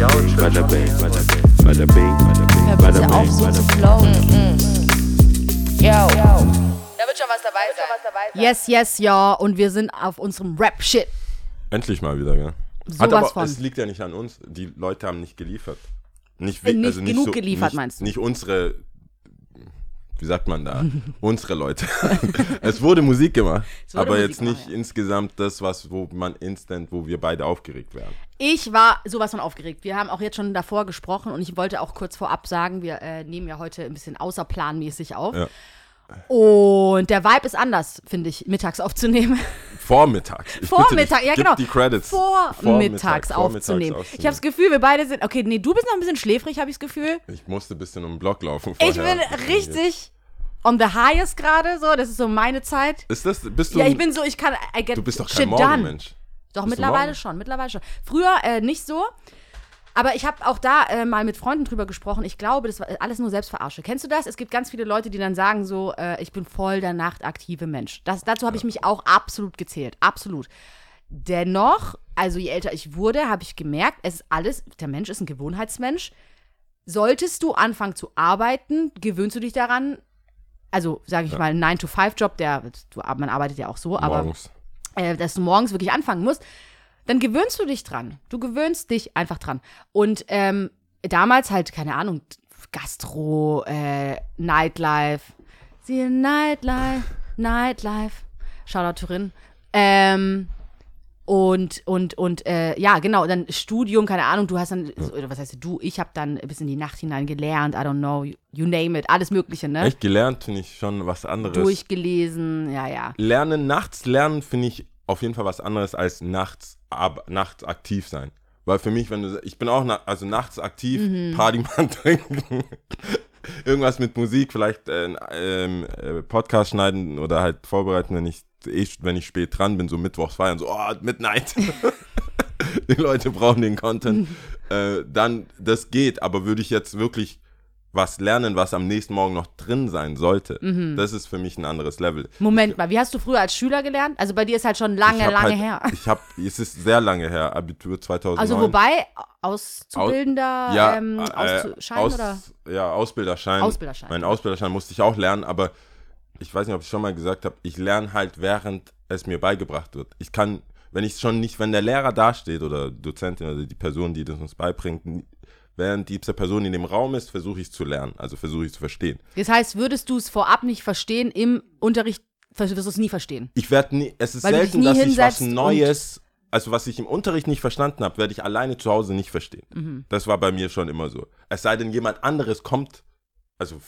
Bada bing, bada bing, bada bing, auf, so bada zu flowen. Yo. Da wird schon was dabei sein. Yes, yes, ja. Und wir sind auf unserem Rap-Shit. Endlich mal wieder, gell? Sowas Hat aber, von. Es liegt ja nicht an uns. Die Leute haben nicht geliefert. Nicht, nicht also nicht genug so, geliefert, nicht, meinst du? Nicht unsere, wie sagt man da, unsere Leute. es wurde Musik gemacht, wurde aber Musik jetzt gemacht, nicht ja. insgesamt das, was, wo man instant, wo wir beide aufgeregt werden. Ich war sowas von aufgeregt. Wir haben auch jetzt schon davor gesprochen und ich wollte auch kurz vorab sagen, wir äh, nehmen ja heute ein bisschen außerplanmäßig auf. Ja. Und der Vibe ist anders, finde ich, mittags aufzunehmen. Vormittags. Ich Vormittag, ja genau. die Credits. Vormittags Vormittag, aufzunehmen. vormittags Ich habe das Gefühl, wir beide sind. Okay, nee, du bist noch ein bisschen schläfrig, habe ich das Gefühl. Ich musste ein bisschen um den Block laufen Ich vorher. bin richtig on the highest gerade so. Das ist so meine Zeit. Ist das, bist du, Ja, ich bin so, ich kann. I get du bist doch kein. Morgenmensch. Doch, mittlerweile schon, mittlerweile schon. Früher äh, nicht so. Aber ich habe auch da äh, mal mit Freunden drüber gesprochen. Ich glaube, das war alles nur Selbstverarsche. Kennst du das? Es gibt ganz viele Leute, die dann sagen so, äh, ich bin voll der nachtaktive Mensch. Das, dazu habe ich mich auch absolut gezählt. Absolut. Dennoch, also je älter ich wurde, habe ich gemerkt, es ist alles, der Mensch ist ein Gewohnheitsmensch. Solltest du anfangen zu arbeiten, gewöhnst du dich daran, also sage ich mal, ein 9-to-5-Job, der, du, man arbeitet ja auch so, aber Morgens. äh, dass du morgens wirklich anfangen musst, dann gewöhnst du dich dran. Du gewöhnst dich einfach dran. Und ähm, damals halt, keine Ahnung, Gastro, äh, Nightlife. Sie Nightlife, Nightlife. Shoutout Turin. Ähm, und, und, und, äh, ja, genau, dann Studium, keine Ahnung, du hast dann, oder was heißt du, ich habe dann bis in die Nacht hinein gelernt, I don't know, you, you name it, alles Mögliche, ne? Echt gelernt finde ich schon was anderes. Durchgelesen, ja, ja. Lernen, nachts lernen finde ich auf jeden Fall was anderes als nachts, ab, nachts aktiv sein. Weil für mich, wenn du, ich bin auch na, also nachts aktiv, Mhm. Partymann trinken, irgendwas mit Musik, vielleicht äh, ähm, äh, Podcast schneiden oder halt vorbereiten, wenn ich eh, wenn ich spät dran bin, so mittwochs feiern, so, oh, Midnight. Die Leute brauchen den Content. äh, dann, das geht, aber würde ich jetzt wirklich was lernen, was am nächsten Morgen noch drin sein sollte, Mhm. das ist für mich ein anderes Level. Moment mal, wie hast du früher als Schüler gelernt? Also bei dir ist halt schon lange, Ich lange halt, her. Ich habe, es ist sehr lange her, Abitur 2009. Also wobei, Auszubildender ja, ähm, äh, Ausschein aus, oder? Ja, Ausbilderschein. Ausbilderschein. Mein Ausbilderschein musste ich auch lernen, aber ich weiß nicht, ob ich schon mal gesagt habe, ich lerne halt, während es mir beigebracht wird. Ich kann, wenn ich schon nicht, wenn der Lehrer dasteht oder Dozentin oder die Person, die das uns beibringt, während diese Person in dem Raum ist, versuche ich es zu lernen, also versuche ich es zu verstehen. Das heißt, würdest du es vorab nicht verstehen, im Unterricht wirst du es nie verstehen. Ich werde nie, es ist Weil selten, dass ich was Neues, also was ich im Unterricht nicht verstanden habe, werde ich alleine zu Hause nicht verstehen. Mhm. Das war bei mir schon immer so. Es sei denn, jemand anderes kommt, also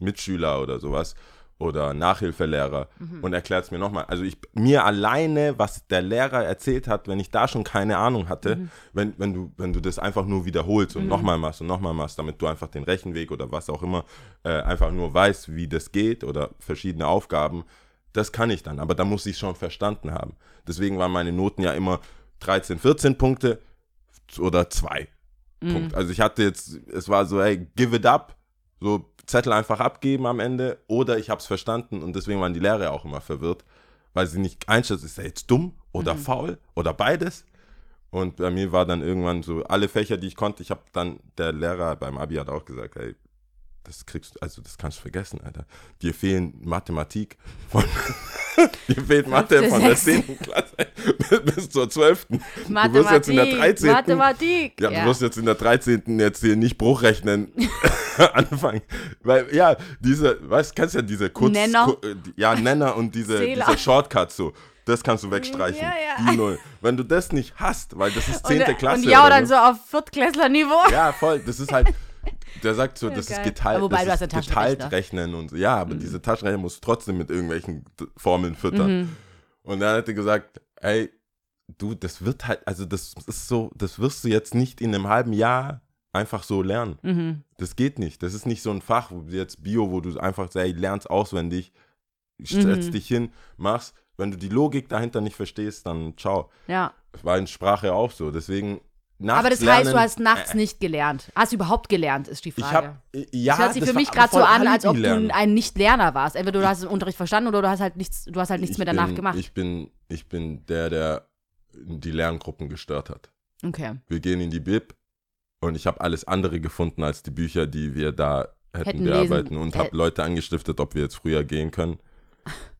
Mitschüler oder sowas oder Nachhilfelehrer Mhm. und erklärt es mir nochmal. Also ich mir alleine, was der Lehrer erzählt hat, wenn ich da schon keine Ahnung hatte, Mhm. wenn, wenn, du, wenn du das einfach nur wiederholst und nochmal machst und nochmal machst, damit du einfach den Rechenweg oder was auch immer äh, einfach nur weißt, wie das geht oder verschiedene Aufgaben, das kann ich dann, aber da muss ich schon verstanden haben. Deswegen waren meine Noten ja immer 13, 14 Punkte oder 2 Punkte. Also ich hatte jetzt, es war so, hey, give it up, so Zettel einfach abgeben am Ende oder ich habe es verstanden und deswegen waren die Lehrer auch immer verwirrt, weil sie nicht einschätzen, ist er jetzt dumm oder faul oder beides. Und bei mir war dann irgendwann so, alle Fächer, die ich konnte, ich habe dann, der Lehrer beim Abi hat auch gesagt, hey, das kriegst du, also das kannst du vergessen, Alter. Dir fehlen Mathematik von, dir fehlt Mathe von der sechste. 10. Klasse bis, bis zur 12. Du wirst jetzt in der 13. Mathematik. Ja, du wirst jetzt in der 13. jetzt hier nicht Bruchrechnen anfangen. Weil, ja, diese, weißt kennst ja diese Kurz... Nenner. Ku- äh, ja, Nenner und diese, diese Shortcuts so. Das kannst du wegstreichen. Ja, ja. Die Null. Wenn du das nicht hast, weil das ist 10. und, Klasse. Und ja, oder dann so auf Viertklässler-Niveau. ja, voll. Das ist halt. Der sagt so, das geil. ist geteilt, wobei, das ist geteilt Taschenrechner. rechnen und so. Ja, aber diese Taschenrechner musst du trotzdem mit irgendwelchen Formeln füttern. Mhm. Und dann hat er gesagt, ey, du, das wird halt, also das ist so, das wirst du jetzt nicht in einem halben Jahr einfach so lernen. Mhm. Das geht nicht. Das ist nicht so ein Fach, wo du jetzt Bio, wo du einfach sagst, lernst auswendig, Mhm. setzt dich hin, machst. Wenn du die Logik dahinter nicht verstehst, dann ciao. Ja. Das war in Sprache auch so. Deswegen nachts Aber das lernen, heißt, du hast nachts äh, nicht gelernt. Hast du überhaupt gelernt, ist die Ich Frage. habe ja, das hört sich das für mich gerade so an, als ob du ein Nicht-Lerner warst. Entweder du hast den Unterricht verstanden oder du hast halt nichts, du hast halt nichts Ich mehr danach bin, gemacht. Ich bin, ich bin der, der die Lerngruppen gestört hat. okay. Wir gehen in die Bib, Und ich habe alles andere gefunden als die Bücher, die wir da hätten, Hätten bearbeiten lesen- und äh, habe Leute angestiftet, ob wir jetzt früher gehen können.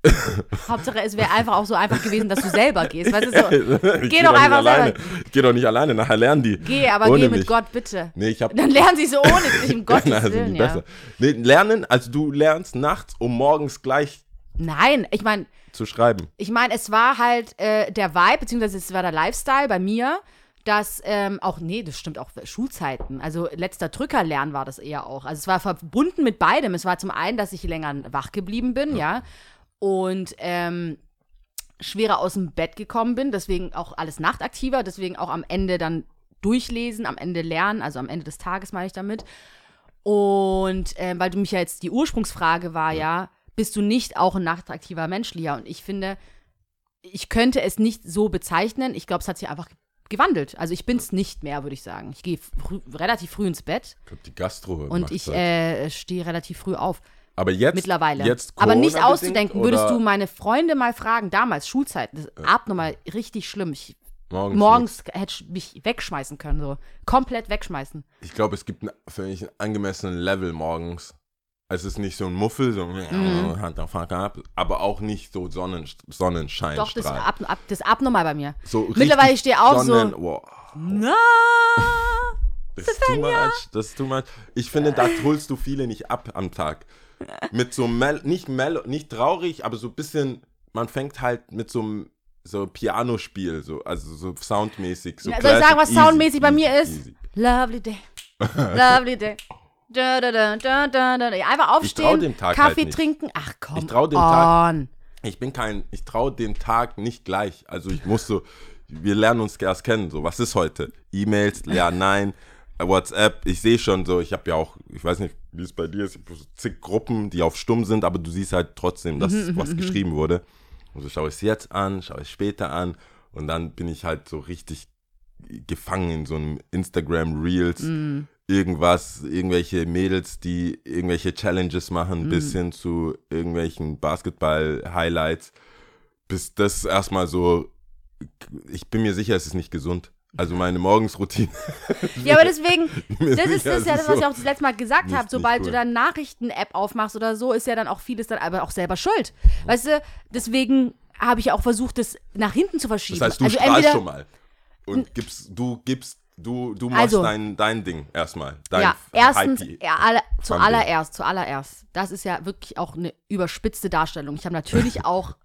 Hauptsache, es wäre einfach auch so einfach gewesen, dass du selber gehst. Weißt du, so, Ich Geh doch einfach alleine. selber. Geh doch nicht alleine, nachher lernen die. geh, aber ohne geh mit mich. Gott, bitte. Nee, ich habe Dann lernen sie so ohne dich, um Gottes also Willen, ja. besser. Nee, lernen, also du lernst nachts, um morgens gleich Nein, ich meine, zu schreiben. ich meine, es war halt äh, der Vibe, beziehungsweise es war der Lifestyle bei mir, dass ähm, auch, nee, das stimmt auch Schulzeiten. Also letzter Drückerlernen war das eher auch. Also es war verbunden mit beidem. Es war zum einen, dass ich länger wach geblieben bin, ja, und ähm, schwerer aus dem Bett gekommen bin, deswegen auch alles nachtaktiver, deswegen auch am Ende dann durchlesen, am Ende lernen, also am Ende des Tages meine ich damit. Und äh, weil du mich ja jetzt, die Ursprungsfrage war ja, bist du nicht auch ein nachtaktiver Mensch, Lia? Und ich finde, ich könnte es nicht so bezeichnen. Ich glaube, es hat sich einfach gewandelt. Also ich bin es nicht mehr, würde ich sagen. Ich gehe früh, relativ früh ins Bett Ich glaub, die Gastro und ich äh, stehe relativ früh auf. Aber jetzt Mittlerweile. Jetzt Aber nicht auszudenken. Würdest du meine Freunde mal fragen, damals, Schulzeit, das ist abnormal richtig schlimm. Ich, morgens? morgens hätte ich mich wegschmeißen können, so. Komplett wegschmeißen. Ich glaube, es gibt ein, für mich einen angemessenen Level morgens. Es ist nicht so ein Muffel, so Mhm. Hand auf Fuck ab, aber auch nicht so Sonnen, Sonnenschein. Doch, das ist, ab, ab, das ist abnormal bei mir. so Mittlerweile stehe ich auf Sonnen, so. Wow, Na! das ist too much. Das ist too much. Ich finde, da holst du viele nicht ab am Tag. Mit so mel nicht mel nicht traurig, aber so ein bisschen, man fängt halt mit so einem so Pianospiel, so, also so soundmäßig. So Ja, Soll ich sagen, was soundmäßig easy, bei mir ist? easy. Lovely day. Lovely day. Da, da, da, da, da, da. Einfach aufstehen, dem Tag Kaffee halt trinken. Ach komm. Ich trau dem Tag- on. Ich bin kein, ich traue dem Tag nicht gleich. Also ich muss so, wir lernen uns erst kennen. So, was ist heute? E-Mails, ja, nein. WhatsApp, ich sehe schon so, ich habe ja auch, ich weiß nicht, wie es bei dir ist, zig Gruppen, die auf stumm sind, aber du siehst halt trotzdem, dass was geschrieben wurde. Und so schaue ich es jetzt an, schaue ich später an und dann bin ich halt so richtig gefangen in so einem Instagram Reels, irgendwas, irgendwelche Mädels, die irgendwelche Challenges machen, bis hin zu irgendwelchen Basketball-Highlights, bis das erstmal so, ich bin mir sicher, es ist nicht gesund. Also meine Morgensroutine. Ja, aber deswegen, das ist, das ist ja das, was ich auch das letzte Mal gesagt habe. Sobald nicht du cool. dann Nachrichten-App aufmachst oder so, ist ja dann auch vieles dann aber auch selber schuld. Weißt du, deswegen habe ich auch versucht, das nach hinten zu verschieben. Das heißt, du also strahlst schon mal. Und gibst, du gibst, du, du machst Also- dein, dein Ding erstmal. Dein Ja, erstens, ja, alle, zuallererst, zuallererst. Das ist ja wirklich auch eine überspitzte Darstellung. Ich habe natürlich auch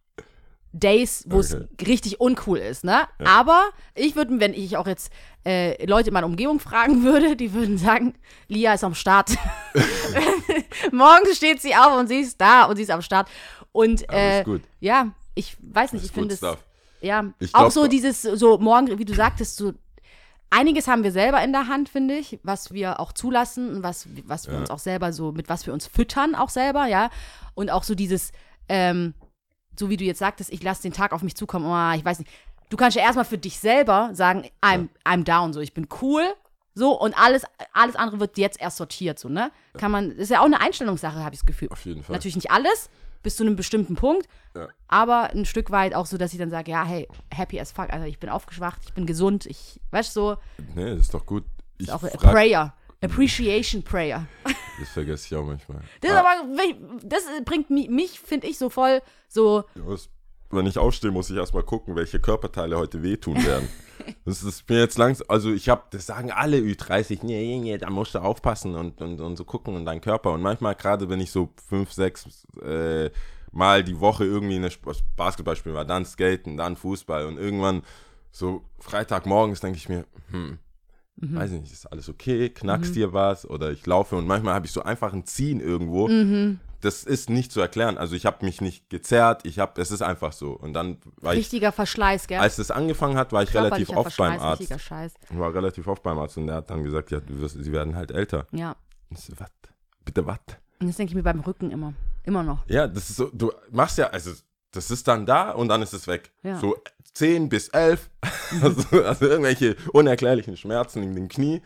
Days, wo es Okay. richtig uncool ist, ne? Aber ich würde, wenn ich auch jetzt äh, Leute in meiner Umgebung fragen würde, die würden sagen, Lia ist am Start. Morgens steht sie auf und sie ist da und sie ist am Start. Und äh, ja, ich weiß nicht, ich finde es. Ja, Ich auch so dieses, so morgen, wie du sagtest, so einiges haben wir selber in der Hand, finde ich, was wir auch zulassen und was, was wir Ja. uns auch selber so, mit was wir uns füttern auch selber, ja. Und auch so dieses, ähm, so wie du jetzt sagtest, ich lasse den Tag auf mich zukommen, oh, ich weiß nicht. Du kannst ja erstmal für dich selber sagen, I'm, I'm down, so, ich bin cool, so, und alles, alles andere wird jetzt erst sortiert, so, ne? Kann man, das ist ja auch eine Einstellungssache, habe ich das Gefühl. Auf jeden Fall. Natürlich nicht alles, bis zu einem bestimmten Punkt, Ja. aber ein Stück weit auch so, dass ich dann sage, ja, hey, happy as fuck, also ich bin aufgeschwacht, ich bin gesund, ich, weißt du, so, Nee, das ist doch gut. Ich ist auch frag- Prayer, Appreciation Prayer. Das vergesse ich auch manchmal. Das, ist Ah, aber, das bringt mi- mich, finde ich, so voll so, wenn ich aufstehe, muss ich erstmal gucken, welche Körperteile heute wehtun werden. das ist mir jetzt langsam, also ich habe, das sagen alle Ü30, nee, nee, nee, da musst du aufpassen und, und, und so gucken und deinen Körper. Und manchmal, gerade wenn ich so fünf, sechs äh, Mal die Woche irgendwie eine Basketball spielen war, dann Skaten, dann Fußball und irgendwann so Freitagmorgens denke ich mir, hm, Mhm. weiß nicht, ist alles okay, knackst dir was oder ich laufe und manchmal habe ich so einfach ein Ziehen irgendwo. Mhm. Das ist nicht zu erklären. Also ich habe mich nicht gezerrt, ich habe, es ist einfach so. Und dann war ich, richtiger Verschleiß, gell? als es angefangen hat, war ich relativ oft beim Arzt. richtiger Scheiß. War relativ oft beim Arzt und der hat dann gesagt, ja, du wirst, sie werden halt älter. Ja. Ich so, was? Bitte was? Und das denke ich mir beim Rücken immer. Immer noch. Ja, das ist so, du machst ja, also das ist dann da und dann ist es weg. Ja. So 10 bis 11, also, also irgendwelche unerklärlichen Schmerzen in den Knie.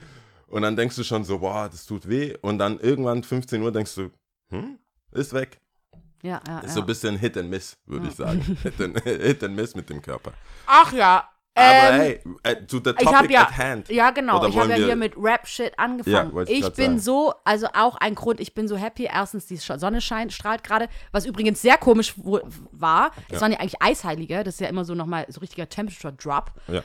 Und dann denkst du schon so, boah, das tut weh. Und dann irgendwann 15 Uhr denkst du, hm, ist weg. Ja, ja, Ist ja. so ein bisschen Hit and Miss, würde ich sagen. Hit and, Hit and Miss mit dem Körper. Ach ja, Aber Ähm, hey, äh, to the topic ja, at hand. ja genau, Oder ich habe ja hier mit Rap-Shit angefangen. Ja, ich ich bin sagen. so, also auch ein Grund, ich bin so happy. Erstens, die Sonne scheint, strahlt gerade, was übrigens sehr komisch war. Es waren ja eigentlich Eisheilige, das ist ja immer so nochmal so richtiger Temperature-Drop. Ja.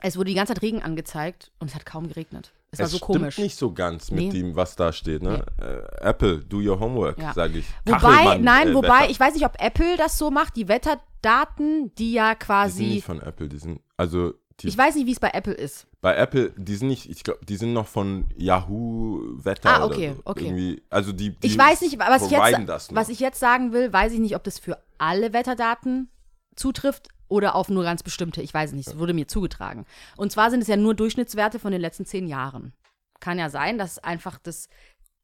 Es wurde die ganze Zeit Regen angezeigt und es hat kaum geregnet. Es es so stimmt komisch. nicht so ganz mit Nee. dem, was da steht. Ne? Äh, Apple, do your homework, Ja. sage ich. Wobei, Kachelmann, nein, äh, wobei, Wetter. ich weiß nicht, ob Apple das so macht, die Wetterdaten, die ja Die sind quasi. nicht von Apple, die sind, also die, Ich weiß nicht, wie es bei Apple ist. bei Apple, die sind nicht, ich glaube, die sind noch von Yahoo Wetter Ah, okay, oder so. okay. Irgendwie, also die, die Ich weiß nicht, was ich, jetzt, was ich jetzt sagen will, weiß ich nicht, ob das für alle Wetterdaten zutrifft oder auf nur ganz bestimmte. Ich weiß nicht, es wurde mir zugetragen. Und zwar sind es ja nur Durchschnittswerte von den letzten zehn Jahren. Kann ja sein, dass einfach das,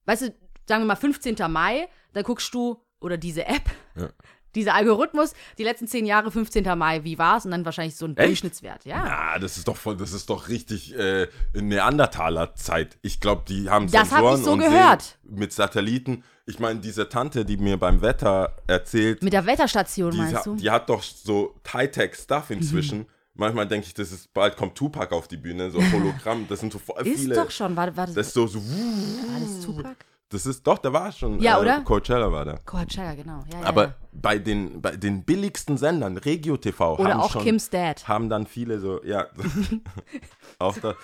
weißt du, sagen wir mal 15. Mai, da guckst du, oder diese App, Ja. dieser Algorithmus, die letzten zehn Jahre, 15. Mai, wie war es? Und dann wahrscheinlich so ein Echt? Durchschnittswert, ja. Ah, das ist doch voll, das ist doch richtig äh, Neandertaler-Zeit. Ich glaube, die haben Das hab ich so und gehört. Mit Satelliten. Ich meine, diese Tante, die mir beim Wetter erzählt, Mit der Wetterstation, die, meinst du? Mhm. die hat doch so Hightech-Stuff inzwischen. Manchmal denke ich, das ist bald kommt Tupac auf die Bühne, so Hologramm. Das sind so voll ist viele. doch schon, war, war das, Das ist so, so war das Tupac? Das ist doch, der war schon. Ja, äh, oder? Coachella war da. Coachella, genau. Ja, Aber ja. bei den, bei den billigsten Sendern, Regio TV, Oder haben auch schon, Kim's Dad. haben dann viele so, ja, auch da,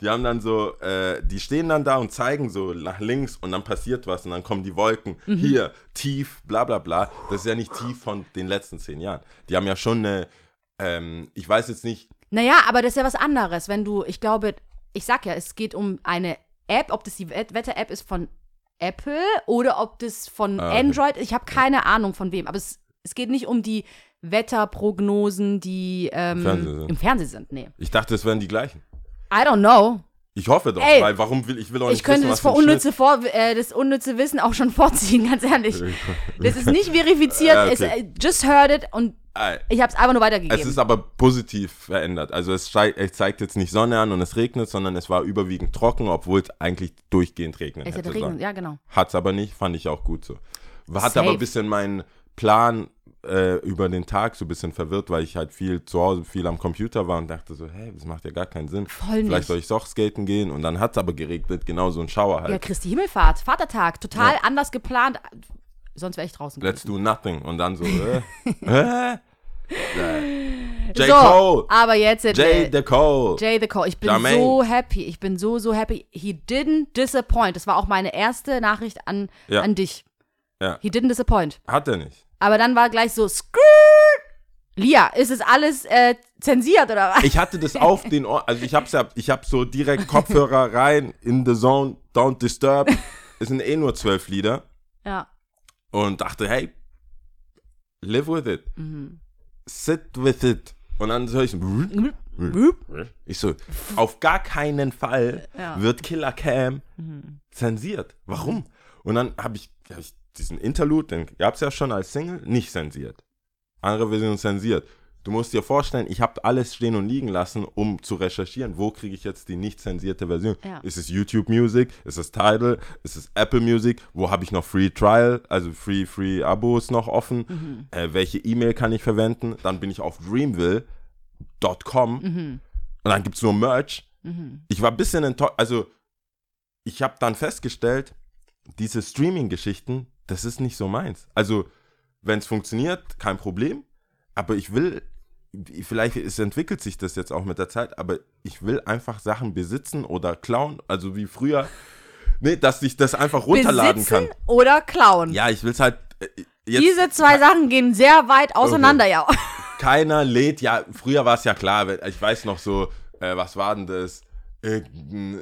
die haben dann so, äh, die stehen dann da und zeigen so nach links und dann passiert was und dann kommen die Wolken, Mhm. hier, tief, bla bla bla. Das ist ja nicht tief von den letzten zehn Jahren. Die haben ja schon eine, ähm, ich weiß jetzt nicht, Naja, aber das ist ja was anderes, wenn du, ich glaube, ich sag ja, es geht um eine App, ob das die Wet- Wetter-App ist von Apple oder ob das von Ah, okay. Android, ich habe keine Ahnung von wem, aber es, es geht nicht um die Wetterprognosen, die ähm, Fernsehen im Fernsehen sind. Nee. ich dachte, es wären die gleichen. I don't know. Ich hoffe doch, Ey, weil warum will ich will auch nicht Ich könnte wissen, das, was unnütze vor, äh, das unnütze Wissen auch schon vorziehen, ganz ehrlich. Das ist nicht verifiziert, Ja, okay. es, äh, just heard it und ich habe es einfach nur Es weitergegeben. ist aber positiv verändert. Also es, es zeigt jetzt nicht Sonne an und es regnet, sondern es war überwiegend trocken, obwohl es eigentlich durchgehend regnen es hätte hätte sollen. ja genau. Hat's aber nicht, fand ich auch gut so. Hat Safe. aber ein bisschen meinen Plan äh, über den Tag so ein bisschen verwirrt, weil ich halt viel zu Hause, viel am Computer war und dachte so, hey, das macht ja gar keinen Sinn. Voll nicht. Vielleicht soll ich doch skaten gehen und dann hat's aber geregnet, genau so ein Schauer halt. Ja, Christi Himmelfahrt, Vatertag, total Ja. anders geplant. Sonst wäre ich draußen Let's gewesen. do nothing. Und dann so, äh, äh, J. so, Cole, aber jetzt J. Jay, the Cole. Jay the Cole. Ich bin Jermaine. so happy. Ich bin so, so happy. He didn't disappoint. Das war auch meine erste Nachricht an, Ja. an dich. Ja. He didn't disappoint. Hat er nicht. Aber dann war gleich so, Skirt! Lia, ist es alles äh, zensiert oder was? Ich hatte das auf den Ohr, also ich hab's ja, ich hab so direkt Kopfhörer rein, in the zone, don't disturb. Es sind eh nur zwölf Lieder Ja. und dachte, hey, live with it. Mhm. Sit with it. Und dann höre ich so, ich so, auf gar keinen Fall Ja. Mhm. wird Killer Cam zensiert. Warum? Und dann habe ich, hab ich diesen Interlude, den gab's ja schon als Single, nicht zensiert. Andere Version zensiert. Du musst dir vorstellen, ich habe alles stehen und liegen lassen, um zu recherchieren, wo kriege ich jetzt die nicht zensierte Version. Ja. Ist es YouTube Music? Ist es Tidal? Ist es Apple Music? Wo habe ich noch Free Trial, also Free Free Abos noch offen? Mhm. Äh, welche E-Mail kann ich verwenden? Dann bin ich auf dreamville.com Mhm. und dann gibt es nur Merch. Ich war ein bisschen enttäuscht. Also, ich habe dann festgestellt, diese Streaming-Geschichten, das ist nicht so meins. Also, wenn es funktioniert, kein Problem. Aber ich will, vielleicht es entwickelt sich das jetzt auch mit der Zeit, aber ich will einfach Sachen besitzen oder klauen. Also wie früher. Nee, dass ich das einfach runterladen Besitzen kann. oder klauen. Ja, ich will es halt. äh, Jetzt, Diese zwei Sachen gehen sehr weit auseinander, ja. keiner lädt, ja, früher war es ja klar, ich weiß noch so, äh, was war denn das? Irgendein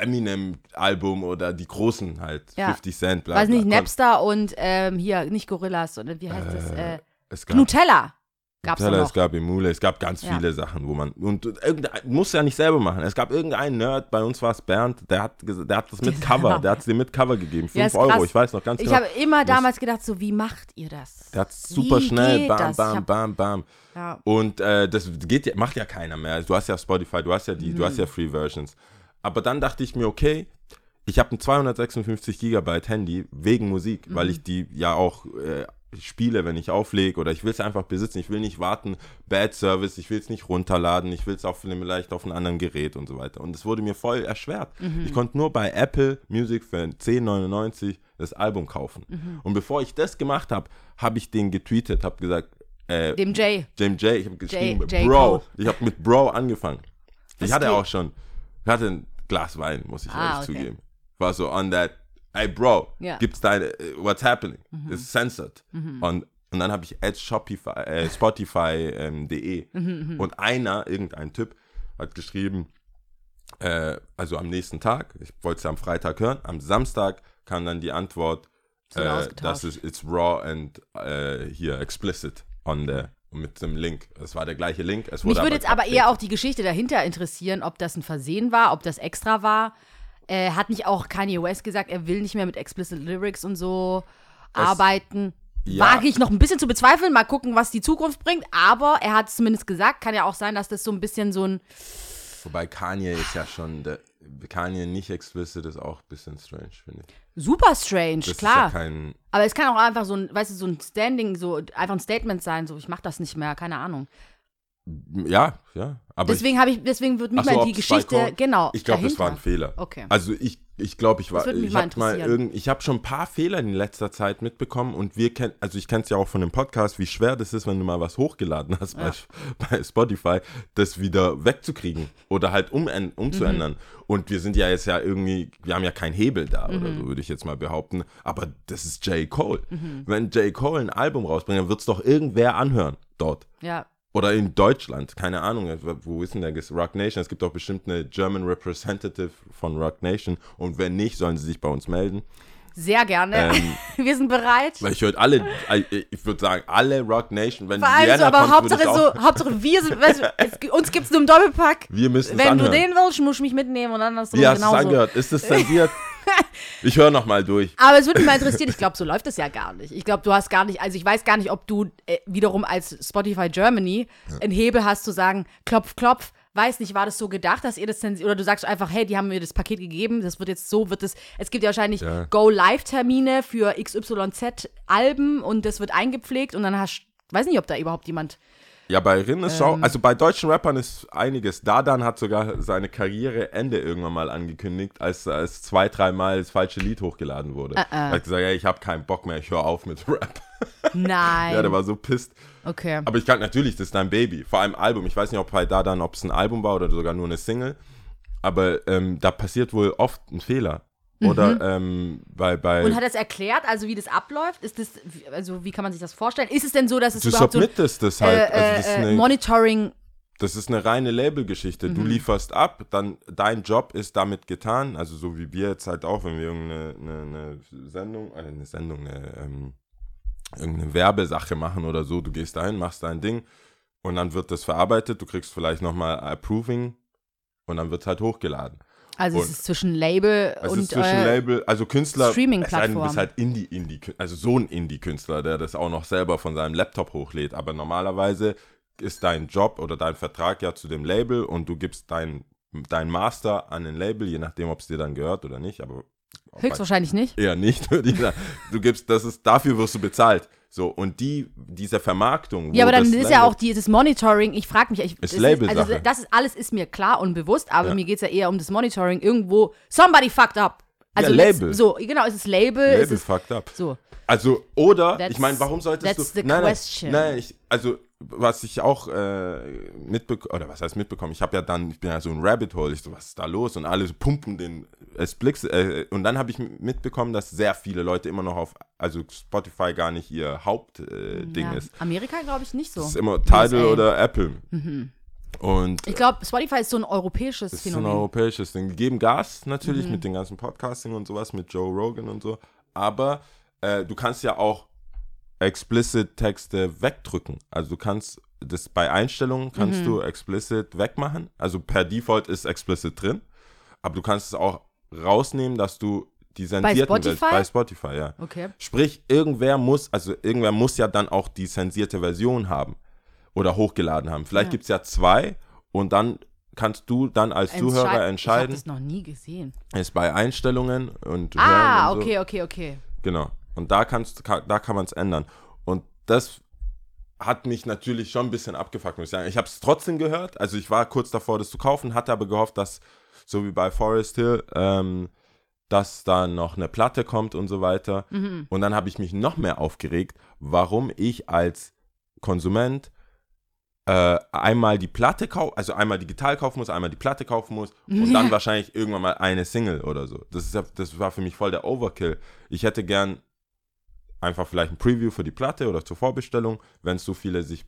Eminem-Album oder die großen halt, Ja. 50 Cent, bla, Weiß nicht, bla. Napster und ähm, hier, nicht Gorillas, sondern wie heißt das? Äh, Es gab, Nutella gab's Nutella, es gab Emule, es gab ganz Ja. viele Sachen, wo man, und irgendein, muss ja nicht selber machen. Es gab irgendeinen Nerd, bei uns war es Bernd, der hat, der hat das mit Cover, der hat es dir mit Cover gegeben, 5 Ja, Euro, krass. ich weiß noch ganz Ich genau. habe immer damals gedacht, so, wie macht ihr das? Der hat super Wie schnell, bam, das? Ich bam, bam, bam. Ja. Und äh, das geht, ja- macht ja keiner mehr. Du hast ja Spotify, du hast ja die, du hast ja Mhm. Free Versions. Aber dann dachte ich mir, okay, ich habe ein 256 Gigabyte Handy wegen Musik, Mhm. weil ich die ja auch äh, spiele, wenn ich auflege oder ich will es einfach besitzen. Ich will nicht warten, Bad Service, ich will es nicht runterladen, ich will es auch vielleicht auf einem anderen Gerät und so weiter. Und es wurde mir voll erschwert. Ich konnte nur bei Apple Music für 10,99 das Album kaufen. Und bevor ich das gemacht habe, habe ich den getweetet, habe gesagt, äh, Dem Jay. James J, ich habe geschrieben, J. Bro. Cole. Ich habe mit Bro angefangen. Ich Was hatte geht? auch schon, ich hatte ein Glas Wein, muss ich Ah, ehrlich okay. zugeben. War so on that, hey Bro. Mhm. gibt's deine, äh, what's happening? It's censored. Und, und dann habe ich at Shopify, äh, Spotify ähm, de. Mhm, und einer, irgendein Typ, hat geschrieben, äh, also am nächsten Tag, ich wollte es am Freitag hören, am Samstag kam dann die Antwort, äh, das ist it's raw and äh, hier explicit on the mit dem Link. Es war der gleiche Link. Es Mich wurde würde jetzt aber eher auch die Geschichte dahinter interessieren, ob das ein Versehen war, ob das extra war. Äh, hat nicht auch Kanye West gesagt, er will nicht mehr mit explicit Lyrics und so arbeiten? Ja. Wage ich noch ein bisschen zu bezweifeln, mal gucken, was die Zukunft bringt. Aber er hat es zumindest gesagt, kann ja auch sein, dass das so ein bisschen so ein. Wobei Kanye ist ja schon, der, Kanye nicht explicit ist auch ein bisschen strange, finde ich. Super strange, Das klar. ja Aber es kann auch einfach so ein, weißt du, so ein Standing, so einfach ein Statement sein, so ich mach das nicht mehr, keine Ahnung. ja, ja. Aber Deswegen habe ich, deswegen wird mich so, mal die Geschichte, genau. Ich glaube, das war ein. Fehler. Okay. Also ich, ich glaube, ich war, ich habe mal interessieren. irgend, ich habe schon ein paar Fehler in letzter Zeit mitbekommen und wir kennen, also ich kenne es ja auch von dem Podcast, wie schwer das ist, wenn du mal was hochgeladen hast bei, bei Spotify, das wieder wegzukriegen oder halt um, umzuändern. Mhm. Und wir sind ja jetzt ja irgendwie, wir haben ja keinen Hebel da oder so, würde ich jetzt mal behaupten. Aber das ist J. Cole. Mhm. Wenn J. Cole ein Album rausbringt, dann wird es doch irgendwer anhören dort. Ja. Oder in Deutschland, keine Ahnung, wo ist denn der? Rock Nation, es gibt doch bestimmt eine German Representative von Rock Nation und wenn nicht, sollen sie sich bei uns melden. Sehr gerne. Ähm, Wir sind bereit. Weil ich höre alle, ich würde sagen, alle Rock Nation, wenn Vor allem so, aber kommt, würde Hauptsache so, Hauptsache wir sind, weißt du, es, uns gibt's nur im Doppelpack. wir müssen es Wenn du den willst, musst du mich mitnehmen und andersrum Wie hast du es genauso. angehört? Ist das zensiert? ich höre nochmal durch. Aber es würde mich mal interessieren, ich glaube, so läuft das ja gar nicht. Ich glaube, du hast gar nicht, also ich weiß gar nicht, ob du äh, wiederum als Spotify Germany einen Hebel hast zu sagen, klopf, klopf, weiß nicht, war das so gedacht, dass ihr das zensiert, oder du sagst einfach, hey, die haben mir das Paket gegeben, das wird jetzt so, wird es, es gibt ja wahrscheinlich Ja. Go-Live-Termine für XYZ-Alben und das wird eingepflegt und dann hast, weiß nicht, ob da überhaupt jemand, Ja, bei Rin ist Ähm. schau, also bei deutschen Rappern ist einiges. Dadan hat sogar seine Karriereende irgendwann mal angekündigt, als, als zwei, dreimal das falsche Lied hochgeladen wurde. Äh, Er hat gesagt, ey, ich habe keinen Bock mehr, ich höre auf mit Rap. nein. ja, der war so pisst. okay. Aber ich kann natürlich, das ist dein Baby. Vor allem Album. Ich weiß nicht, ob bei Dadan, ob es ein Album war oder sogar nur eine Single. Aber ähm, da passiert wohl oft ein Fehler. Oder ähm, bei, bei Mhm. Und hat er es erklärt, also wie das abläuft? Ist das, also wie kann man sich das vorstellen? Ist es denn so, dass es du überhaupt so ein das halt. äh, also das, ist äh, eine, Monitoring das ist eine reine Labelgeschichte. Mhm. Du lieferst ab, dann dein Job ist damit getan. Also so wie wir jetzt halt auch, wenn wir irgendeine eine, eine Sendung, äh, eine Sendung, eine, ähm, irgendeine Werbesache machen oder so, du gehst dahin, machst dein Ding und dann wird das verarbeitet. Du kriegst vielleicht nochmal Approving und dann wird es halt hochgeladen. Also es Und- ist zwischen Label Es und ist zwischen äh, Label, also Künstler, Streaming-Plattform. es Du bist halt Indie, Indie, also so ein Indie-Künstler, der das auch noch selber von seinem Laptop hochlädt. Aber normalerweise ist dein Job oder dein Vertrag ja zu dem Label und du gibst dein, dein Master an den Label, je nachdem, ob es dir dann gehört oder nicht. Aber höchstwahrscheinlich nicht. eher nicht, würde ich sagen. Du gibst, das ist, dafür wirst du bezahlt. So, und die, diese Vermarktung. Ja, aber dann ist ja Label- auch dieses Monitoring, ich frage mich, ich, Ist das Labelsache. also das ist alles ist mir klar und bewusst, aber Ja. mir geht es ja eher um das Monitoring irgendwo, somebody fucked up. Also Ja, let's- Label. So, genau, es ist Label, Label ist fucked up. so. Also, oder, That's- ich meine, warum solltest that's du. the nein, question. nein, ich, also, was ich auch äh, mitbekommen, oder was heißt mitbekommen, ich habe ja dann, ich bin ja so ein Rabbit Hole, ich so, was ist da los? Und alle pumpen den es Blix, äh, und dann habe ich mitbekommen, dass sehr viele Leute immer noch auf, also Spotify gar nicht ihr Hauptding äh, Ja. ist. Amerika glaube ich nicht so. Es ist immer Tidal USA. oder Apple. Und Ich glaube, Spotify ist so ein europäisches das ist ein Phänomen. europäisches Ding. Die geben Gas natürlich Mhm. mit den ganzen Podcasting und sowas, mit Joe Rogan und so. Aber äh, du kannst ja auch explicit Texte wegdrücken. Also du kannst das bei Einstellungen kannst Mhm. du explicit wegmachen. Also per Default ist explicit drin. Aber du kannst es auch rausnehmen, dass du die sensierten Spotify? Ver- bei Spotify, ja. Okay. Sprich, irgendwer muss, also irgendwer muss ja dann auch die zensierte Version haben oder hochgeladen haben. Vielleicht Ja. gibt es ja zwei und dann kannst du dann als Zuhörer Entscheid- Ich habe entscheiden, das noch nie gesehen. ist bei Einstellungen und Ah, und so. okay, okay, okay. Genau. Und da kannst ka- da kann man es ändern. Und das hat mich natürlich schon ein bisschen abgefuckt, muss ich sagen. Ich habe es trotzdem gehört. Also ich war kurz davor, das zu kaufen, hatte aber gehofft, dass, so wie bei Forest Hill, ähm, dass da noch eine Platte kommt und so weiter. Und dann habe ich mich noch mehr aufgeregt, warum ich als Konsument äh, einmal die Platte kaufen, also einmal digital kaufen muss, einmal die Platte kaufen muss und dann wahrscheinlich irgendwann mal eine Single oder so. Das, ist, ja- das war für mich voll der Overkill. Ich hätte gern einfach vielleicht ein Preview für die Platte oder zur Vorbestellung, wenn so viele sich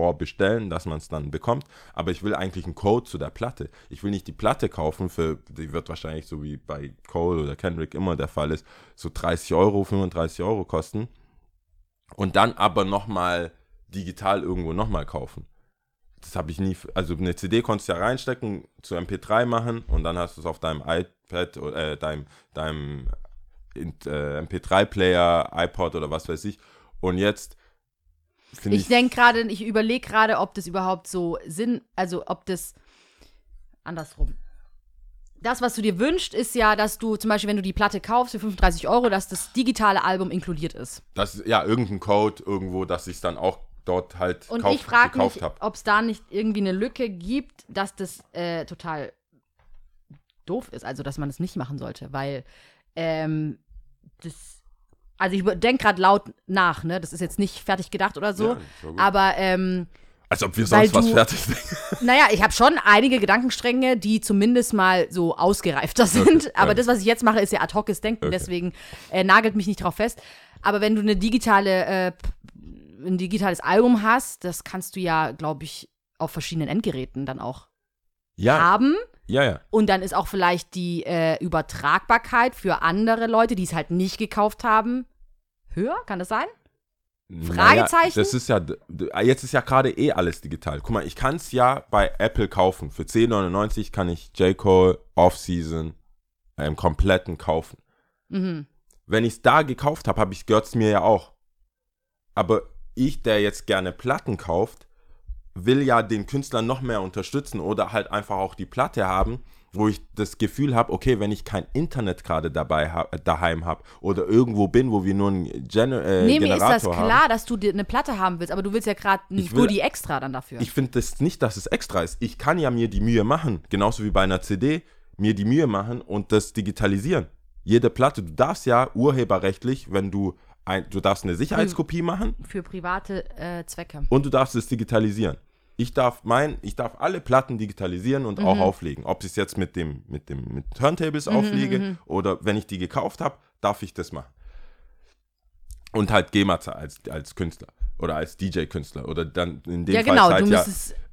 vorbestellen, dass man es dann bekommt. Aber ich will eigentlich einen Code zu der Platte. Ich will nicht die Platte kaufen für, die wird wahrscheinlich so wie bei Cole oder Kendrick immer der Fall ist, so 30 Euro, 35 Euro kosten. Und dann aber nochmal digital irgendwo nochmal kaufen. Das habe ich nie, also eine CD konntest du ja reinstecken, zu MP3 machen und dann hast du es auf deinem iPad oder äh, deinem, deinem in- äh, MP3-Player, iPod oder was weiß ich. Und jetzt finde Ich ich, denke gerade, ich überlege gerade, ob das überhaupt so Sinn, also ob das andersrum. Das, was du dir wünschst, ist ja, dass du zum Beispiel, wenn du die Platte kaufst für 35 Euro, dass das digitale Album inkludiert ist. das ja irgendein Code irgendwo, dass ich es dann auch dort halt Und kauf, ich frage gekauft mich, ob es da nicht irgendwie eine Lücke gibt, dass das äh, total doof ist, also dass man das nicht machen sollte, weil ähm, das, also ich denke gerade laut nach, ne? Das ist jetzt nicht fertig gedacht oder so, Ja, ja aber ähm, Als ob wir sonst was du- fertig sind. naja, ich habe schon einige Gedankenstränge, die zumindest mal so ausgereifter sind. Aber okay. das, was ich jetzt mache, ist ja ad hoces Denken, Okay. deswegen äh, nagelt mich nicht drauf fest. Aber wenn du eine digitale, äh, ein digitales Album hast, das kannst du ja, glaube ich, auf verschiedenen Endgeräten dann auch Ja, haben. ja, ja. Und dann ist auch vielleicht die äh, Übertragbarkeit für andere Leute, die es halt nicht gekauft haben, höher. Kann das sein? Fragezeichen? Naja, das ist ja, d- jetzt ist ja gerade eh alles digital. Guck mal, ich kann es ja bei Apple kaufen. Für 10,99 kann ich J. Cole Off-Season im kompletten kaufen. Mhm. Wenn ich es da gekauft habe, habe ich es mir ja auch. Aber ich, der jetzt gerne Platten kauft, will ja den Künstler noch mehr unterstützen oder halt einfach auch die Platte haben, wo ich das Gefühl habe, okay, wenn ich kein Internet gerade dabei hab, äh, daheim habe oder irgendwo bin, wo wir nur einen Gener äh, Nee, mir ist Generator das haben. klar, dass du dir eine Platte haben willst, aber du willst ja gerade ein will- Goodie extra dann dafür. Ich finde das nicht, dass es extra ist. Ich kann ja mir die Mühe machen, genauso wie bei einer CD, mir die Mühe machen und das digitalisieren. Jede Platte, du darfst ja urheberrechtlich, wenn du ein, du darfst eine Sicherheitskopie machen für private äh, Zwecke. und du darfst es digitalisieren. Ich darf mein, ich darf alle Platten digitalisieren und Mhm. auch auflegen. Ob ich es jetzt mit dem, mit dem, mit Turntables Mhm, auflege oder wenn ich die gekauft habe, darf ich das machen. Und halt GEMA zahlen als, als Künstler oder als DJ-Künstler oder dann in dem Ja, Fall genau, du ja,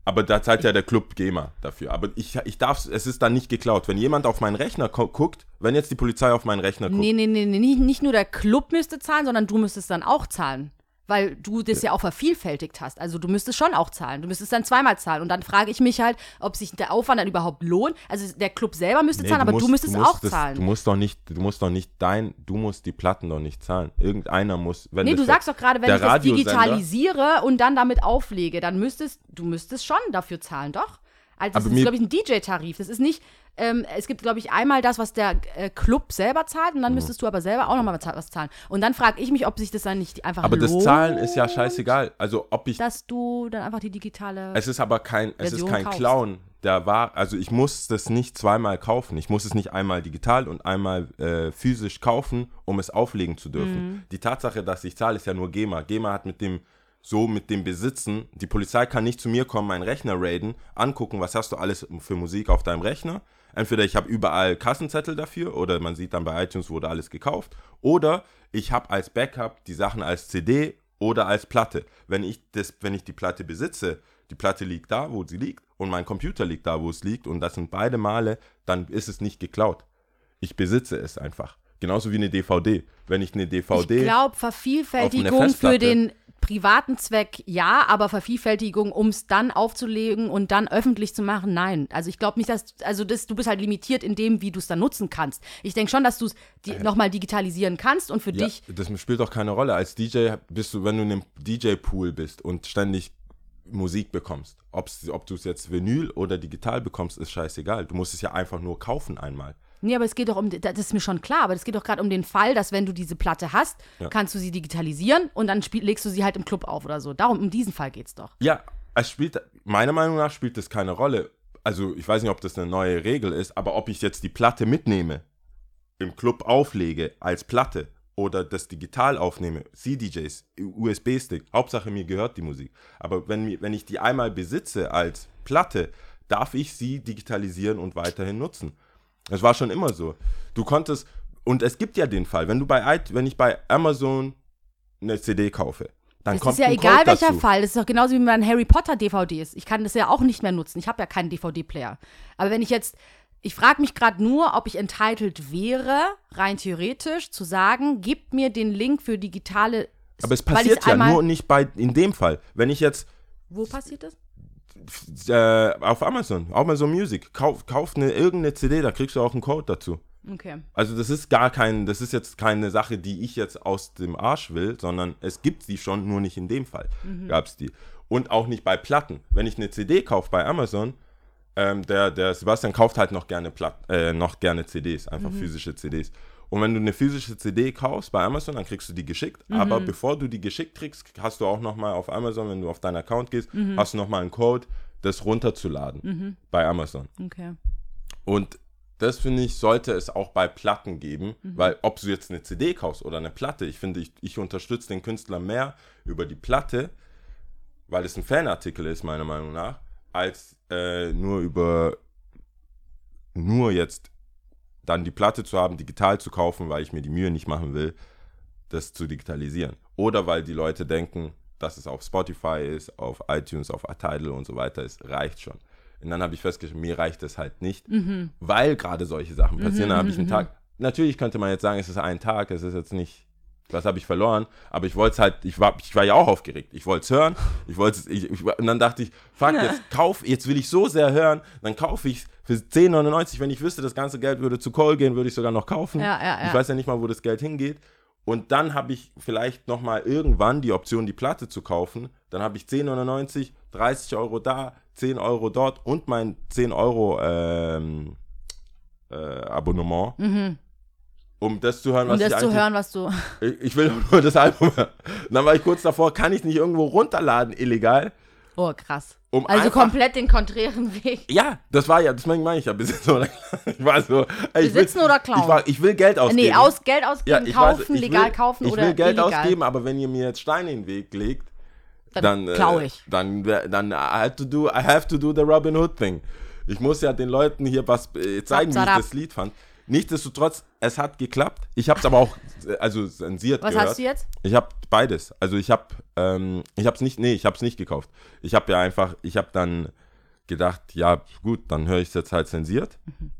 aber da zahlt ja der Club GEMA dafür. Aber ich, ich darf, es ist dann nicht geklaut. Wenn jemand auf meinen Rechner gu- guckt, wenn jetzt die Polizei auf meinen Rechner guckt, Nee, nee, nee, nee, nicht, nicht nur der Club müsste zahlen, sondern du müsstest dann auch zahlen. Weil du das ja auch vervielfältigt hast. Also du müsstest schon auch zahlen. Du müsstest dann zweimal zahlen. Und dann frage ich mich halt, ob sich der Aufwand dann überhaupt lohnt. Also der Club selber müsste Nee, zahlen, aber du müsstest musst auch das, zahlen. Du musst doch nicht, du musst doch nicht dein, du musst die Platten doch nicht zahlen. Irgendeiner muss, wenn Nee, du sagst doch gerade, wenn ich das digitalisiere und dann damit auflege, dann müsstest du müsstest schon dafür zahlen, doch? Also das Aber ist, glaube ich, ein DJ-Tarif. Das ist nicht, ähm, es gibt, glaube ich, einmal das, was der äh, Club selber zahlt und dann Mhm. müsstest du aber selber auch nochmal was zahlen. Und dann frage ich mich, ob sich das dann nicht einfach Aber das lohnt, Zahlen ist ja scheißegal. Also ob ich, dass du dann einfach die digitale es ist aber kein, es ist kein kaufst. Clown. Der war, also ich muss das nicht zweimal kaufen. Ich muss es nicht einmal digital und einmal äh, physisch kaufen, um es auflegen zu dürfen. Mhm. Die Tatsache, dass ich zahle, ist ja nur GEMA. GEMA hat mit dem so mit dem Besitzen, die Polizei kann nicht zu mir kommen, meinen Rechner raiden, angucken, was hast du alles für Musik auf deinem Rechner. Entweder ich habe überall Kassenzettel dafür oder man sieht dann bei iTunes wurde alles gekauft oder ich habe als Backup die Sachen als CD oder als Platte. Wenn ich das wenn ich die Platte besitze, die Platte liegt da, wo sie liegt und mein Computer liegt da, wo es liegt und das sind beide Male, dann ist es nicht geklaut. Ich besitze es einfach. Genauso wie eine DVD. Wenn ich eine DVD Ich glaube, Vervielfältigung für den privaten Zweck ja, aber Vervielfältigung, um es dann aufzulegen und dann öffentlich zu machen, nein. Also ich glaube nicht, dass, also das, du bist halt limitiert in dem, wie du es dann nutzen kannst. Ich denke schon, dass du es die, nochmal digitalisieren kannst und für dich, Ja, das spielt doch keine Rolle. Als DJ bist du, wenn du in einem DJ-Pool bist und ständig Musik bekommst. Ob's, ob du es jetzt Vinyl oder digital bekommst, ist scheißegal. Du musst es ja einfach nur kaufen einmal. Nee, aber es geht doch um, das ist mir schon klar, aber es geht doch gerade um den Fall, dass wenn du diese Platte hast, Ja. kannst du sie digitalisieren und dann spiel, legst du sie halt im Club auf oder so. Darum, um diesen Fall geht's doch. Ja, es spielt, meiner Meinung nach spielt das keine Rolle. Also ich weiß nicht, ob das eine neue Regel ist, aber ob ich jetzt die Platte mitnehme, im Club auflege als Platte oder das digital aufnehme, CDJs, USB-Stick, Hauptsache mir gehört die Musik. Aber wenn, wenn ich die einmal besitze als Platte, darf ich sie digitalisieren und weiterhin nutzen. Das war schon immer so. Du konntest, und es gibt ja den Fall, wenn du bei, wenn ich bei Amazon eine CD kaufe, dann Es kommt ist ja egal, Code welcher dazu. Fall. Das ist doch genauso wie mit meinen Harry Potter DVDs. Ich kann das ja auch nicht mehr nutzen. Ich habe ja keinen DVD-Player. Aber wenn ich jetzt, ich frage mich gerade nur, ob ich entitled wäre, rein theoretisch, zu sagen, gib mir den Link für digitale. Aber es passiert ja nur nicht bei, in dem Fall. Wenn ich jetzt Wo passiert das? Äh, auf Amazon, Amazon Music, kauf, kauf eine, irgendeine CD, da kriegst du auch einen Code dazu. Okay. Also das ist gar kein, das ist jetzt keine Sache, die ich jetzt aus dem Arsch will, sondern es gibt sie schon, nur nicht in dem Fall gab es die. Und auch nicht bei Platten. Wenn ich eine CD kaufe bei Amazon, ähm, der, der Sebastian kauft halt noch gerne Platt, äh, noch gerne CDs, einfach physische CDs. Und wenn du eine physische CD kaufst bei Amazon, dann kriegst du die geschickt. Aber bevor du die geschickt kriegst, hast du auch noch mal auf Amazon, wenn du auf deinen Account gehst, hast du noch mal einen Code, das runterzuladen bei Amazon. Okay. Und das finde ich, sollte es auch bei Platten geben, weil ob du jetzt eine CD kaufst oder eine Platte, ich finde, ich, ich unterstütze den Künstler mehr über die Platte, weil es ein Fanartikel ist, meiner Meinung nach, als äh, nur über nur jetzt dann die Platte zu haben, digital zu kaufen, weil ich mir die Mühe nicht machen will, das zu digitalisieren. Oder weil die Leute denken, dass es auf Spotify ist, auf iTunes, auf Tidal und so weiter ist, reicht schon. Und dann habe ich festgestellt, mir reicht es halt nicht, weil gerade solche Sachen passieren. dann habe ich einen Tag, natürlich könnte man jetzt sagen, es ist ein Tag, es ist jetzt nicht, was habe ich verloren, aber ich wollte es halt, ich war, ich war ja auch aufgeregt. Ich wollte es hören, ich wollte es, und dann dachte ich, fuck, jetzt kauf, jetzt will ich so sehr hören, dann kaufe ich es für 10,99, wenn ich wüsste, das ganze Geld würde zu Cole gehen, würde ich sogar noch kaufen. Ja, ja, ja. Ich weiß ja nicht mal, wo das Geld hingeht. Und dann habe ich vielleicht noch mal irgendwann die Option, die Platte zu kaufen. Dann habe ich 10,99, 30 Euro da, 10 Euro dort und mein 10 Euro ähm, äh, Abonnement. Um das zu hören, was Um ich das zu eigentlich- hören, was du. Ich, ich will nur das Album hören. Dann war ich kurz davor, kann ich nicht irgendwo runterladen, illegal? Oh, krass. Um also einfach- komplett den konträren Weg. Ja, das war ja, deswegen meine ich ja, besitzen oder Ich war so, ey, ich will, Besitzen oder klauen? Ich, war, ich will Geld ausgeben. Nee, aus, Geld ausgeben, ich kaufen, weiß, ich legal will, kaufen ich oder will Geld illegal. ausgeben, aber wenn ihr mir jetzt Steine in den Weg legt, Dann, dann, äh, klau ich. dann, wär- dann I have to do, I have to do the Robin Hood thing. Ich muss ja den Leuten hier was äh, zeigen, wie ich das Lied fand. Nichtsdestotrotz, es hat geklappt. Ich habe es aber auch, äh, also zensiert Was gehört. hast du jetzt? Ich habe beides. Also ich habe, ähm, ich habe es nicht, nee, ich habe es nicht gekauft. Ich habe ja einfach, ich habe dann gedacht, ja gut, dann höre ich es jetzt halt zensiert. Mhm.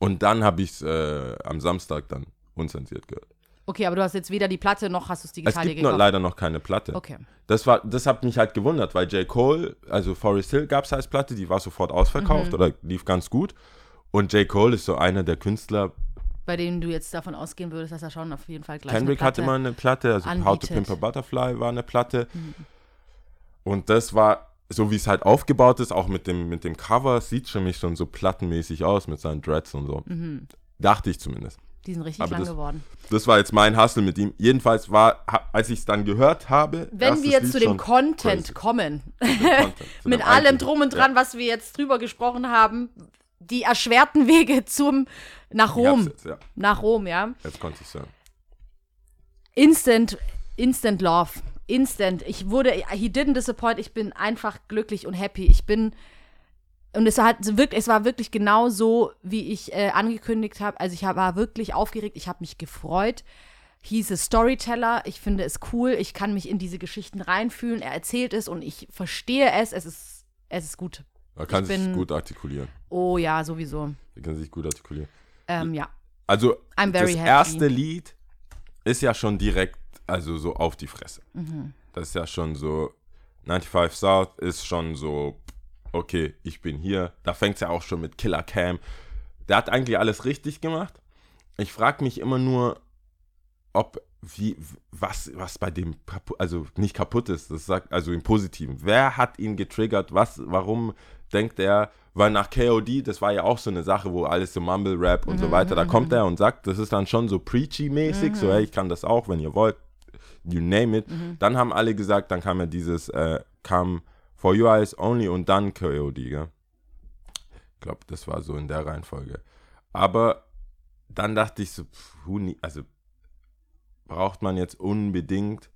Und dann habe ich es äh, am Samstag dann unzensiert gehört. Okay, aber du hast jetzt weder die Platte noch hast du es Es digital gibt dir noch, gekauft. leider noch keine Platte. Okay. Das, war, das hat mich halt gewundert, weil J. Cole, also Forest Hill gab es als Platte, die war sofort ausverkauft Mhm. oder lief ganz gut. Und J. Cole ist so einer der Künstler. Bei denen du jetzt davon ausgehen würdest, dass er schon auf jeden Fall gleich Kendrick hatte immer eine Platte, also How to anbietet. Mhm. Pimp a Butterfly war eine Platte. Und das war, so wie es halt aufgebaut ist, auch mit dem, mit dem Cover, sieht für mich schon so plattenmäßig aus mit seinen Dreads und so. Mhm. Dachte ich zumindest. Die sind richtig Aber lang das- geworden. Das war jetzt mein Hustle mit ihm. Jedenfalls war, als ich es dann gehört habe. Wenn wir jetzt Lied zu dem Content crazy. kommen, Content, mit allem drum und dran, was wir jetzt drüber gesprochen haben, die erschwerten Wege zum nach Rom, Jetzt, ja. nach Rom, ja. jetzt konnte ich sagen. Instant, instant love, instant. Ich wurde, he didn't disappoint. Ich bin einfach glücklich und happy. Ich bin und es hat wirklich, es war wirklich genau so, wie ich äh, angekündigt habe. Also ich war wirklich aufgeregt. Ich habe mich gefreut. He's a Storyteller. Ich finde es cool. Ich kann mich in diese Geschichten reinfühlen. Er erzählt es und ich verstehe es. Es ist, es ist gut. Er kann Ich sich bin- gut artikulieren. Oh ja, sowieso. Er kann sich gut artikulieren. Ähm, ja. Also, I'm very das happy. erste Lied ist ja schon direkt, also so auf die Fresse. Mhm. Das ist ja schon so, 95 South ist schon so, okay, ich bin hier. Da fängt es ja auch schon mit Killer Cam. Der hat eigentlich alles richtig gemacht. Ich frage mich immer nur, ob, wie, was, was bei dem also nicht kaputt ist, das sagt, also im Positiven. Wer hat ihn getriggert? Was, warum denkt er, weil nach KOD, das war ja auch so eine Sache, wo alles so Mumble-Rap und so weiter, da kommt er und sagt, das ist dann schon so preachy-mäßig, so, hey, ich kann das auch, wenn ihr wollt, you name it. Dann haben alle gesagt, dann kam ja dieses, äh, kam For Your Eyes Only und dann KOD, gell? Ich glaube, das war so in der Reihenfolge. Aber dann dachte ich so, pff, who ne- also braucht man jetzt unbedingt.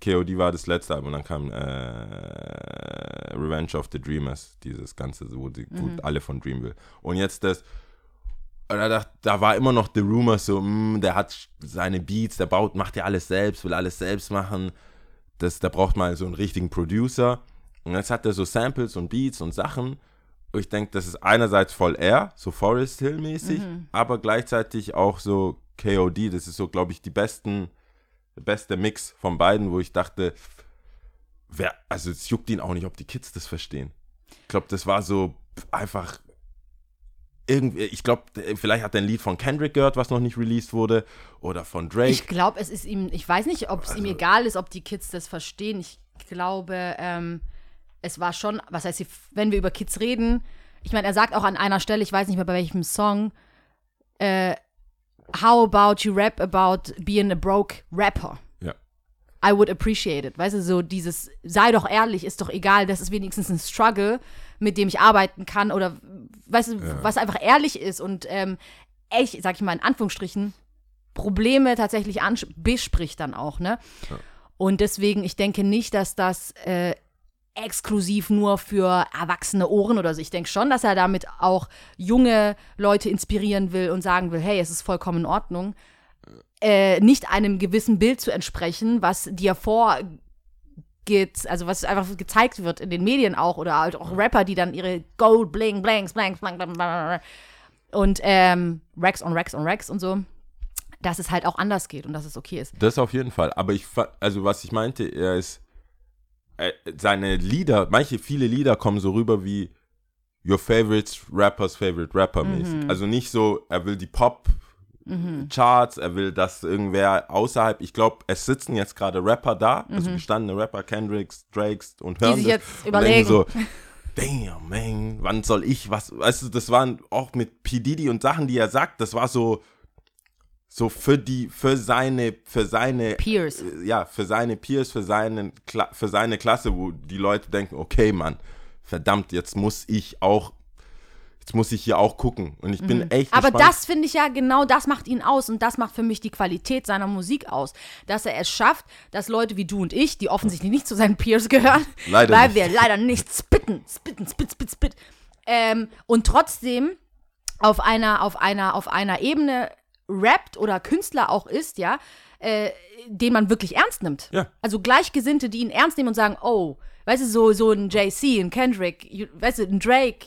KOD war das letzte Album, dann kam äh, Revenge of the Dreamers, dieses Ganze, wo, die, wo alle von Dreamville. Und jetzt das, und da, dacht, da war immer noch The Rumor so, mm, der hat seine Beats, der baut, macht ja alles selbst, will alles selbst machen. Das, da braucht man so einen richtigen Producer. Und jetzt hat er so Samples und Beats und Sachen. Und ich denke, das ist einerseits voll er, so Forest Hill mäßig, aber gleichzeitig auch so KOD. Das ist so, glaube ich, die besten, beste Mix von beiden, wo ich dachte, wer, also es juckt ihn auch nicht, ob die Kids das verstehen. Ich glaube, das war so einfach irgendwie, ich glaube, vielleicht hat er ein Lied von Kendrick gehört, was noch nicht released wurde, oder von Drake. Ich glaube, es ist ihm, ich weiß nicht, ob es ihm egal ist, ob die Kids das verstehen. Ich glaube, ähm, es war schon, was heißt, wenn wir über Kids reden, ich meine, er sagt auch an einer Stelle, ich weiß nicht mehr bei welchem Song, äh, How about you rap about being a broke rapper? ja. I would appreciate it. Weißt du, so dieses, sei doch ehrlich, ist doch egal, das ist wenigstens ein Struggle, mit dem ich arbeiten kann oder, weißt du, was einfach ehrlich ist und ähm, echt, sag ich mal in Anführungsstrichen, Probleme tatsächlich bespricht dann auch, ne? Und deswegen, ich denke nicht, dass das äh, exklusiv nur für erwachsene Ohren oder so. Ich denke schon, dass er damit auch junge Leute inspirieren will und sagen will, hey, es ist vollkommen in Ordnung, äh, nicht einem gewissen Bild zu entsprechen, was dir vorgeht, also was einfach gezeigt wird in den Medien auch oder halt auch Rapper, die dann ihre Gold, Bling, Blanks, Blanks, Blank, und ähm, Racks on Racks on Racks und so, dass es halt auch anders geht und dass es okay ist. Das auf jeden Fall. Aber ich, also was ich meinte, er ist, äh, seine Lieder, manche, viele Lieder kommen so rüber wie Your Favorite Rapper's Favorite Rapper mäßig. Also nicht so, er will die Pop Charts, er will, dass irgendwer außerhalb, ich glaube, es sitzen jetzt gerade Rapper da, also gestandene Rapper, Kendricks, Drakes und hören sich das jetzt überlegen. so, damn, man, wann soll ich was, weißt du, das waren auch mit P. Diddy und Sachen, die er sagt, das war so, so für die, für seine, für seine Peers. äh, ja, für seine Peers, für, seinen, Kla- für seine Klasse, wo die Leute denken, okay, Mann, verdammt, jetzt muss ich auch, jetzt muss ich hier auch gucken. Und ich bin echt Mhm. Aber gespannt. das finde ich ja genau, das macht ihn aus und das macht für mich die Qualität seiner Musik aus, dass er es schafft, dass Leute wie du und ich, die offensichtlich nicht zu seinen Peers gehören, Leider weil nicht. wir leider nicht spitten, spitten, spit, spit, spit, ähm, und trotzdem auf einer, auf einer, auf einer Ebene rappt oder Künstler auch ist, ja, äh, den man wirklich ernst nimmt. Ja. Also Gleichgesinnte, die ihn ernst nehmen und sagen, oh, weißt du, so, so ein JC, ein Kendrick, weißt du, ein Drake,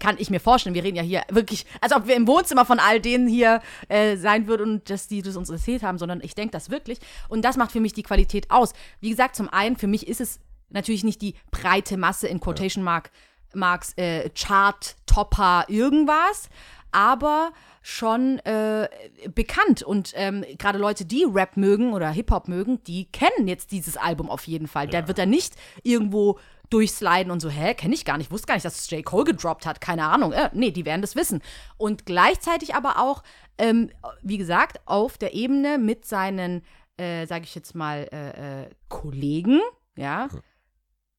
kann ich mir vorstellen, wir reden ja hier wirklich, als ob wir im Wohnzimmer von all denen hier äh, sein würden und dass die das uns erzählt haben, sondern ich denke das wirklich. Und das macht für mich die Qualität aus. Wie gesagt, zum einen, für mich ist es natürlich nicht die breite Masse in Quotation Mark, Marks äh, Chart, Topper, irgendwas, aber schon äh, bekannt. Und ähm, gerade Leute, die Rap mögen oder Hip-Hop mögen, die kennen jetzt dieses Album auf jeden Fall. Der wird da nicht irgendwo durchsliden und so, hä, kenne ich gar nicht, wusste gar nicht, dass es J. Cole gedroppt hat, keine Ahnung. Äh, nee, die werden das wissen. Und gleichzeitig aber auch, ähm, wie gesagt, auf der Ebene mit seinen, äh, sage ich jetzt mal, äh, äh, Kollegen, ja,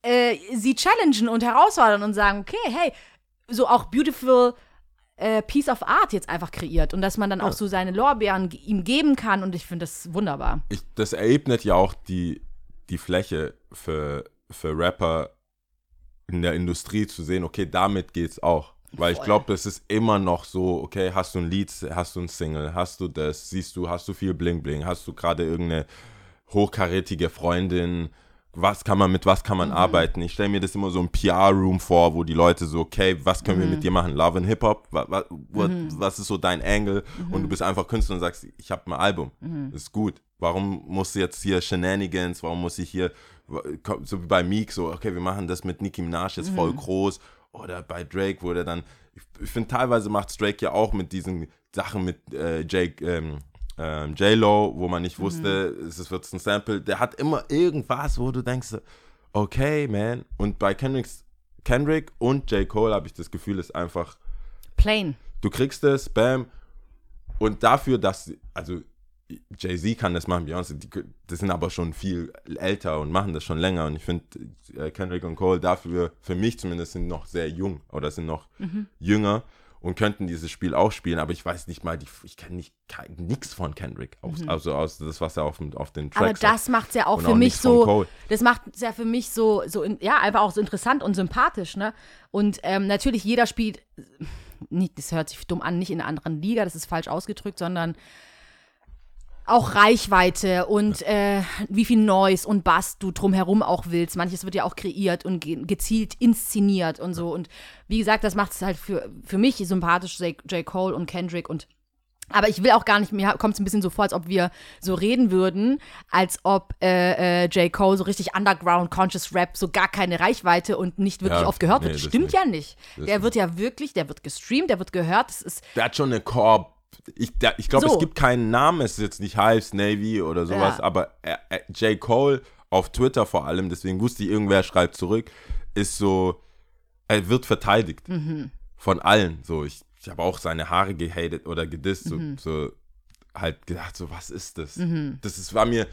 äh, sie challengen und herausfordern und sagen, okay, hey, so auch beautiful äh, Piece of Art jetzt einfach kreiert und dass man dann auch so seine Lorbeeren ihm geben kann und ich finde das wunderbar. ich, das eröffnet ja auch die, die Fläche für, für Rapper in der Industrie zu sehen, okay, damit geht's auch. Weil ich Voll. glaube, das ist immer noch so, okay, hast du ein Lied, hast du ein Single, hast du das, siehst du, hast du viel Bling Bling, hast du gerade irgendeine hochkarätige Freundin, was kann man, mit was kann man Mhm. arbeiten? Ich stelle mir das immer so ein PR-Room vor, wo die Leute so, okay, was können wir Mhm. mit dir machen? Love and Hip-Hop? Was, was, was ist so dein Angle? Mhm. Und du bist einfach Künstler und sagst, ich habe ein Album, das ist gut. Warum muss jetzt hier Shenanigans, warum muss ich hier, so wie bei Meek, so, okay, wir machen das mit Nicki Minaj jetzt Mhm. voll groß. Oder bei Drake, wo der dann, ich, ich finde, teilweise macht Drake ja auch mit diesen Sachen mit äh, Jake, ähm, ähm, J-Lo, wo man nicht Mhm. wusste, es ist- wird ein Sample. Der hat immer irgendwas, wo du denkst, okay, man. Und bei Kendricks, Kendrick und J. Cole habe ich das Gefühl, ist einfach, Plain. du kriegst es, bam. Und dafür, dass, also Jay-Z kann das machen, Beyoncé, die, die sind aber schon viel älter und machen das schon länger. Und ich finde, äh, Kendrick und Cole dafür, für mich zumindest, sind noch sehr jung oder sind noch Mhm. jünger und könnten dieses Spiel auch spielen. Aber ich weiß nicht mal, die, ich kenne nicht nichts von Kendrick, aus, also aus das, was er auf, auf den Mhm. Aber Tracks sagt. das macht es ja auch Und für auch mich so, das macht es ja für mich so, so in, ja, einfach auch so interessant und sympathisch, ne? Und ähm, natürlich, jeder spielt, nicht, das hört sich dumm an, nicht in einer anderen Liga, das ist falsch ausgedrückt, sondern auch Reichweite und äh, wie viel Noise und Bass du drumherum auch willst. Manches wird ja auch kreiert und ge gezielt inszeniert und so. Und wie gesagt, das macht es halt für, für mich sympathisch, J. J. Cole und Kendrick und aber ich will auch gar nicht, mir kommt es ein bisschen so vor, als ob wir so reden würden, als ob äh, äh, J. Cole so richtig Underground, Conscious Rap, so gar keine Reichweite und nicht wirklich Ja, oft gehört nee, wird. das Stimmt nicht. ja nicht. Das der wird ja wirklich, der wird gestreamt, der wird gehört. Das ist, Der hat schon eine Korb. Ich, ich glaube, So. es gibt keinen Namen, es ist jetzt nicht Hives, Navy oder sowas, Ja. aber er, er, J. Cole auf Twitter vor allem, deswegen wusste ich, irgendwer schreibt zurück, ist so, er wird verteidigt Mhm. von allen. So, ich, ich habe auch seine Haare gehatet oder gedisst, so, Mhm. so halt gedacht, so, was ist das? Das ist, war mir,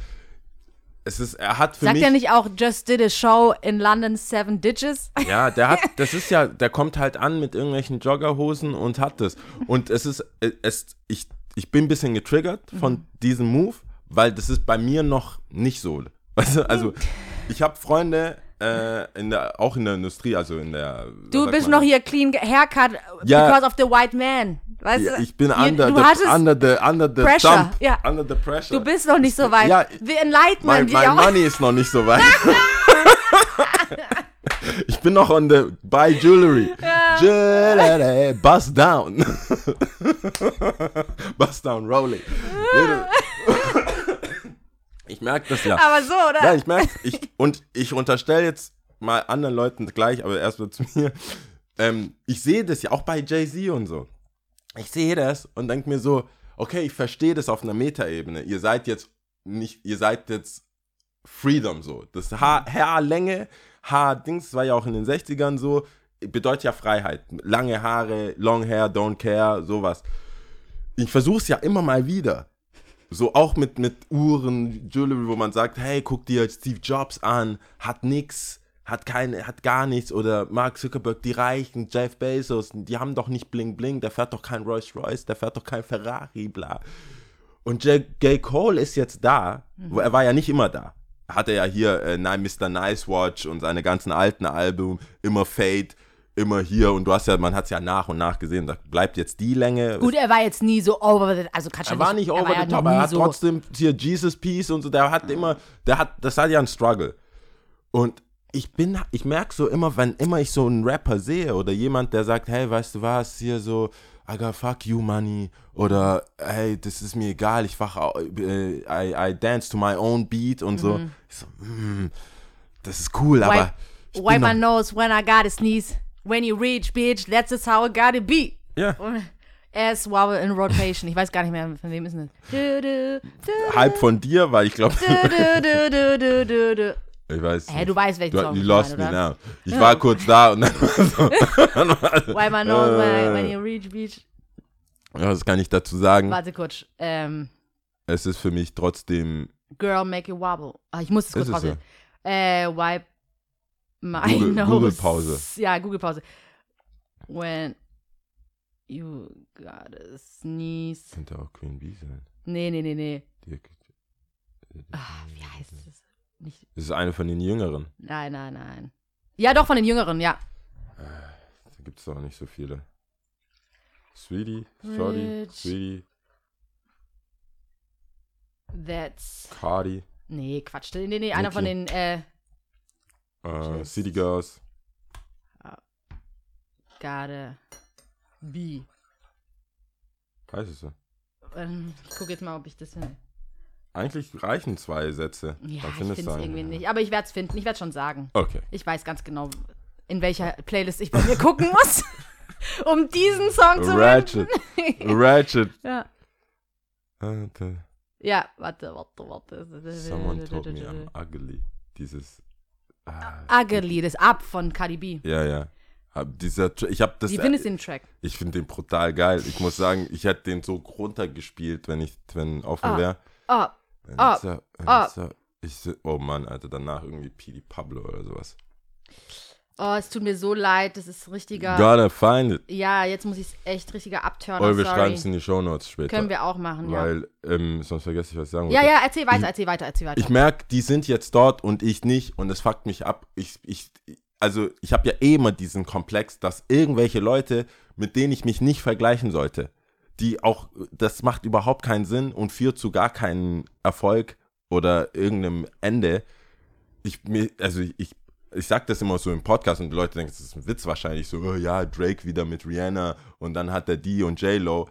es ist, er hat für sagt mich. er nicht auch, just did a show in London, seven digits? Ja, der hat, das ist ja, der kommt halt an mit irgendwelchen Joggerhosen und hat das. Und es ist, es, ich, ich bin ein bisschen getriggert von diesem Move, weil das ist bei mir noch nicht so. Weißt du, also ich habe Freunde äh, in der, auch in der Industrie, also in der. Du bist noch hier clean haircut Ja. because of the white man. Weißt Ja, du? ich bin under, du the, under the under the Pressure, thumb, ja. under the pressure. Du bist noch nicht so weit. Ja, The Enlightenment. mein, die mein auch- Money ist noch nicht so weit. ich bin noch on the buy jewelry. Jewelry, bust down. bust down, rolling. ich merke das ja. Aber so, oder? Ja, ich merke ich Und ich unterstelle jetzt mal anderen Leuten gleich, aber erstmal zu mir. Ähm, ich sehe das ja auch bei Jay-Z und so. Ich sehe das und denke mir so, okay, ich verstehe das auf einer Metaebene. Ihr seid jetzt nicht, ihr seid jetzt Freedom so. Das Haar, Haarlänge, Haardings war ja auch in den 60ern so, bedeutet ja Freiheit. Lange Haare, Long Hair, Don't Care, sowas. Ich versuche es ja immer mal wieder. So auch mit, mit Uhren, Jewelry, wo man sagt, hey, guck dir Steve Jobs an, hat nix, hat keine, hat gar nichts. Oder Mark Zuckerberg, die Reichen, Jeff Bezos, die haben doch nicht Bling Bling, der fährt doch kein Rolls Royce, der fährt doch kein Ferrari, bla. Und J. J. Cole ist jetzt da, wo er war ja nicht immer da. Hat er ja hier äh, Mr. Nice Watch und seine ganzen alten Alben, immer Fade, immer hier. Und du hast ja, man hat es ja nach und nach gesehen, da bleibt jetzt die Länge. Gut, er war jetzt nie so over the, also kannst Er war nicht over the top, er nie hat so. trotzdem hier Jesus Peace und so, der hat immer, der hat, das hat ja ein Struggle. Und ich bin, ich merke so immer, wenn immer ich so einen Rapper sehe oder jemand, der sagt, hey, weißt du was, hier so, I got fuck you money oder hey, das ist mir egal, ich wach, äh, I, I dance to my own beat und so. Ich so, mm, das ist cool, aber Wipe, ich wipe bin my nose when I gotta sneeze. When you reach, bitch, that's just how it gotta be. ja, Und Ass wobble in rotation. Ich weiß gar nicht mehr, von wem ist denn das? Du, du, du, halb von dir, weil ich glaube, ich weiß Hä, nicht. du weißt, welchen Du, Song you lost meine, me now. Ich war kurz da und dann war so. Wipe my nose Äh. when you reach, bitch. Ja, was kann ich dazu sagen? Warte kurz. Ähm, Es ist für mich trotzdem Girl, make it wobble. Ah, ich muss es kurz pausieren. Äh, wipe my Google- nose. Google-Pause. Ja, Google-Pause. When you gotta sneeze. könnte auch Queen Bee sein. Nee, nee, nee, nee. Die, Ah, wie heißt es? Nicht. das ist eine von den Jüngeren. Nein, nein, nein. Ja, doch, von den Jüngeren, ja. Da gibt es doch nicht so viele. Sweetie, Shorty, Rich. Sweetie, That's. Cardi, Nee, Quatsch. Nee, nee, einer Nicki. von den, äh, Just- City Girls. gotta be. Heißt es so? Ähm, ich gucke jetzt mal, ob ich das finde. Eigentlich reichen zwei Sätze. Ja, ich finde es irgendwie nicht. Aber ich werde es finden. Ich werde schon sagen. Okay. Ich weiß ganz genau, in welcher Playlist ich bei mir gucken muss, um diesen Song zu Ratchet. finden. Ratchet. ja. Ja, warte, warte, warte. Someone told me I'm ugly. Dieses. Ugly, das Up von Cardi B. ja, ja. Hab dieser, ich habe das. Wie findest du den Track? Ich finde den brutal geil. Ich muss sagen, ich hätte den so runtergespielt, wenn ich, wenn offen wäre. Oh, so- wenn Ah. ich oh Mann, Alter, danach irgendwie Pidi Pablo oder sowas. Oh, es tut mir so leid, das ist richtiger. Gotta find it. Ja, jetzt muss ich es echt richtiger abturnen. Oder wir schreiben es in die Shownotes später. Können wir auch machen, ja. Weil, ähm, sonst vergesse ich, was ich sagen Ja, wollte. ja, erzähl weiter, erzähl weiter, erzähl weiter. Ich merke, die sind jetzt dort und ich nicht und es fuckt mich ab. Ich, ich, also ich habe ja eh immer diesen Komplex, dass irgendwelche Leute, mit denen ich mich nicht vergleichen sollte, die auch, das macht überhaupt keinen Sinn und führt zu gar keinen Erfolg oder irgendeinem Ende. Ich, mir, also ich, ich sag das immer so im Podcast und die Leute denken, das ist ein Witz wahrscheinlich, so, oh ja, Drake wieder mit Rihanna und dann hat er die und J-Lo.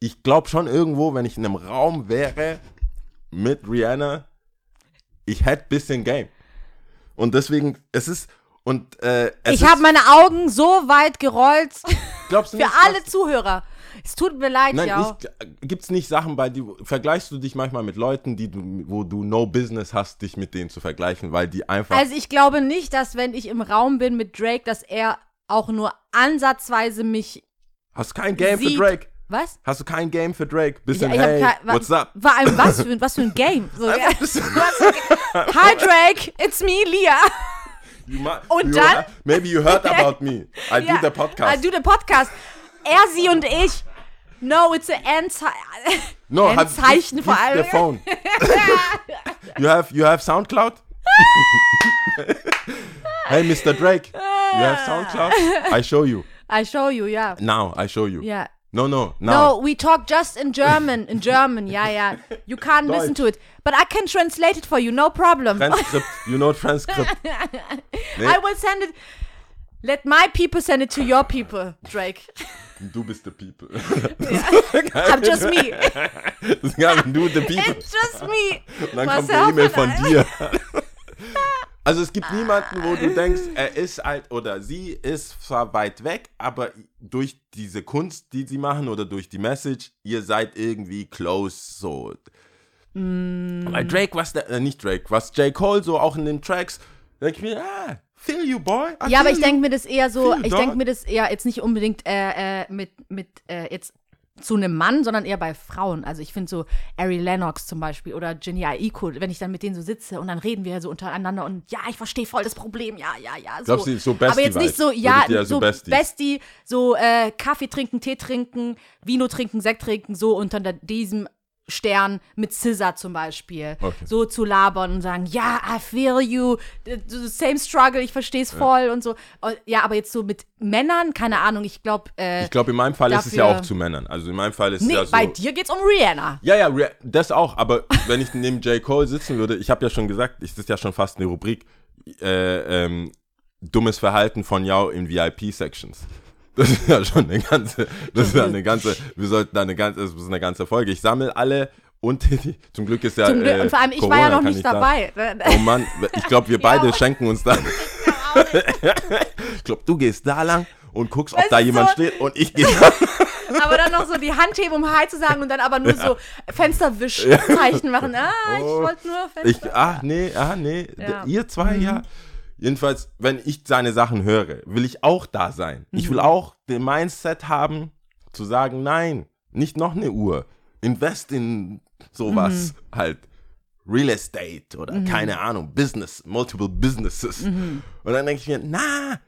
Ich glaube schon irgendwo, wenn ich in einem Raum wäre mit Rihanna, ich hätte bisschen Game. Und deswegen, es ist, und äh, ich habe meine Augen so weit gerollt glaubst du für nicht, alle dass- Zuhörer. Es tut mir leid, Nein, ja. gibt es nicht Sachen bei dir, vergleichst du dich manchmal mit Leuten, die du, wo du no business hast, dich mit denen zu vergleichen, weil die einfach, Also ich glaube nicht, dass wenn ich im Raum bin mit Drake, dass er auch nur ansatzweise mich hast kein Game sieht. für Drake? Was? Hast du kein Game für Drake? Bisschen, ich hab hey, kein- what's up? War ein was für, ein- was für ein Game? So, ja. Einfach bisschen- Hi Drake, it's me, Lia. You mi- Und you dann- ha- Maybe you heard about me. I do Ja, the podcast. I do the podcast. Er, sie und ich. No, it's a Endzei no, have- Endzeichen give- vor allem. The phone. you have you have SoundCloud? hey, Mr. Drake, you have SoundCloud? I show you. I show you, ja. Now, I show you. Ja. No, no, now. No, we talk just in German. In German, ja, ja. You can't listen Deutsch. to it. But I can translate it for you, no problem. Transcript. You know transcript. Nee, I will send it. Let my people send it to your people, Drake. du bist the people. I'm just me. Das ist gar nicht du the people. It's just me. Und dann kommt Marcel eine E-Mail von dir. Also es gibt niemanden, wo du denkst, er ist halt oder sie ist zwar weit weg, aber durch diese Kunst, die sie machen oder durch die Message, ihr seid irgendwie close so. Mm. Weil Drake, was der, äh, nicht Drake, was J. Cole so auch in den Tracks, denke ich mir, ah, feel you, boy. I Ja, aber ich denke mir das eher so, ich denke mir das eher jetzt nicht unbedingt äh, äh, mit, mit äh, jetzt zu einem Mann, sondern eher bei Frauen. Also ich finde so Ari Lennox zum Beispiel oder Jenny Aiko, wenn ich dann mit denen so sitze und dann reden wir so untereinander und ja, ich verstehe voll das Problem, ja, ja, ja. So. Glaubst du, so Aber jetzt nicht so, ja, ja so so Besties? Bestie, so äh, Kaffee trinken, Tee trinken, Vino trinken, Sekt trinken, so unter diesem Stern mit Scissor zum Beispiel. Okay. So zu labern und sagen, ja, I feel you, the same struggle, ich verstehe es voll und so. Und Ja, aber jetzt so mit Männern, keine Ahnung, ich glaube, äh, Ich glaube, in meinem Fall ist es ja dafür- auch zu Männern. Also in meinem Fall ist nee, es ja so. bei dir geht's um Rihanna. Ja, ja, das auch. Aber wenn ich neben J. Cole sitzen würde, ich habe ja schon gesagt, das ist ja schon fast eine Rubrik, äh, ähm, dummes Verhalten von Yao in VIP-Sections. Das ist ja schon eine ganze, das ist ja eine ganze, wir sollten da eine ganze, das ist eine ganze Folge. Ich sammle alle und zum Glück ist ja. Zum Glück, äh, und vor allem, ich Corona war ja noch nicht da. dabei. Oh Mann, ich glaube, wir beide Ja. schenken uns dann. ich glaube, du gehst da lang und guckst, ob Weißt da jemand so- steht und ich gehe da. aber dann noch so die Hand heben, um Hi zu sagen und dann aber nur so Fensterwischzeichen machen. Ah, ich Oh. wollte nur Ich, Fenster. ah, nee, ah, nee. Ja. Ihr zwei, ja. Jedenfalls, wenn ich seine Sachen höre, will ich auch da sein. Ich will auch den Mindset haben, zu sagen, nein, nicht noch eine Uhr. Invest in sowas halt. Real Estate oder keine Ahnung, Business, multiple businesses. Und dann denke ich mir, na,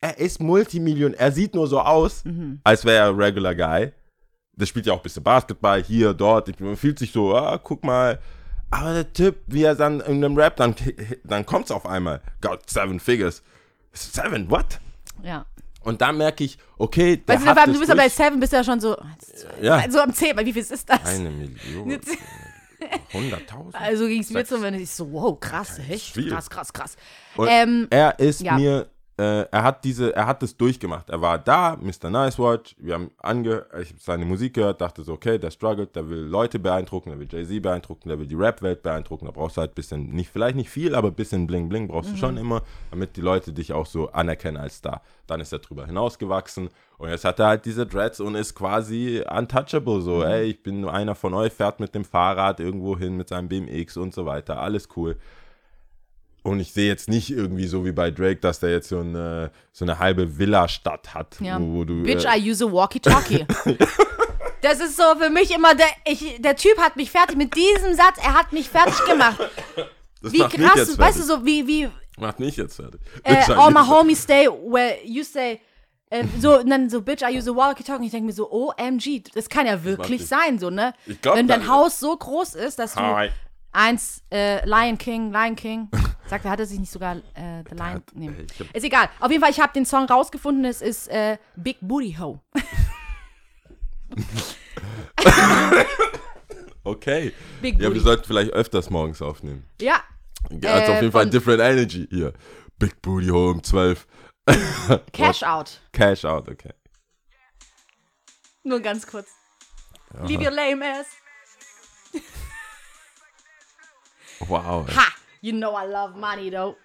er ist Multimillionär. Er sieht nur so aus, als wäre er ein regular guy. Das spielt ja auch ein bisschen Basketball, hier, dort. Ich- Man fühlt sich so, ah, guck mal. Aber der Typ, wie er dann in einem Rap, dann, dann kommt es auf einmal. Got seven figures. Seven, what? Ja. Und dann merke ich, okay, der Weißt du, hat du bist ja bei Seven, bist ja schon so, Ja. so am Zehn, wie viel ist das? Eine Million. 100.000. Also ging es mir Sechs. so, wenn ich so, wow, krass, echt, krass, krass, krass. Und Ähm, er ist ja. mir äh, er hat diese, er hat das durchgemacht. Er war da, Mr. Nice Watch, wir haben ange, ich habe seine Musik gehört, dachte so, okay, der struggelt, der will Leute beeindrucken, der will Jay-Z beeindrucken, der will die Rap-Welt beeindrucken, da brauchst du halt ein bisschen, nicht, vielleicht nicht viel, aber ein bisschen Bling Bling brauchst du schon immer, damit die Leute dich auch so anerkennen als Star. Dann ist er drüber hinausgewachsen und jetzt hat er halt diese Dreads und ist quasi untouchable, so, ey, ich bin nur einer von euch, fährt mit dem Fahrrad irgendwo hin mit seinem BMX und so weiter, alles cool. Und ich sehe jetzt nicht irgendwie so wie bei Drake, dass der jetzt so eine, so eine halbe Villa-Stadt hat, Ja. wo, wo du. Bitch, äh, I use a walkie-talkie. das ist so für mich immer, der, ich, der Typ hat mich fertig mit diesem Satz, er hat mich fertig gemacht. das Wie krass, weißt du, so wie, wie Macht mich jetzt fertig. äh, all my homies stay where you stay. Äh, so, und dann so, bitch, I use a walkie-talkie. Ich denke mir so, OMG, das kann ja wirklich sein, so, ne? Ich glaub, Wenn dein Haus so groß ist, dass du Hi. eins, äh, Lion King, Lion King, sagt er, hat er sich nicht sogar äh, The Lion, hat- nee. ich hab- Ist egal. Auf jeden Fall, ich habe den Song rausgefunden, es ist äh, Big Booty Ho. Okay. Big Ja, wir Booty. sollten vielleicht öfters morgens aufnehmen. Ja, Ja, also Äh, auf jeden Fall von- Different Energy hier. Big Booty Home 12. Cash Out. Cash out, okay. Nur ganz kurz. Leave your lame ass. Wow. Ha! You know I love money, though.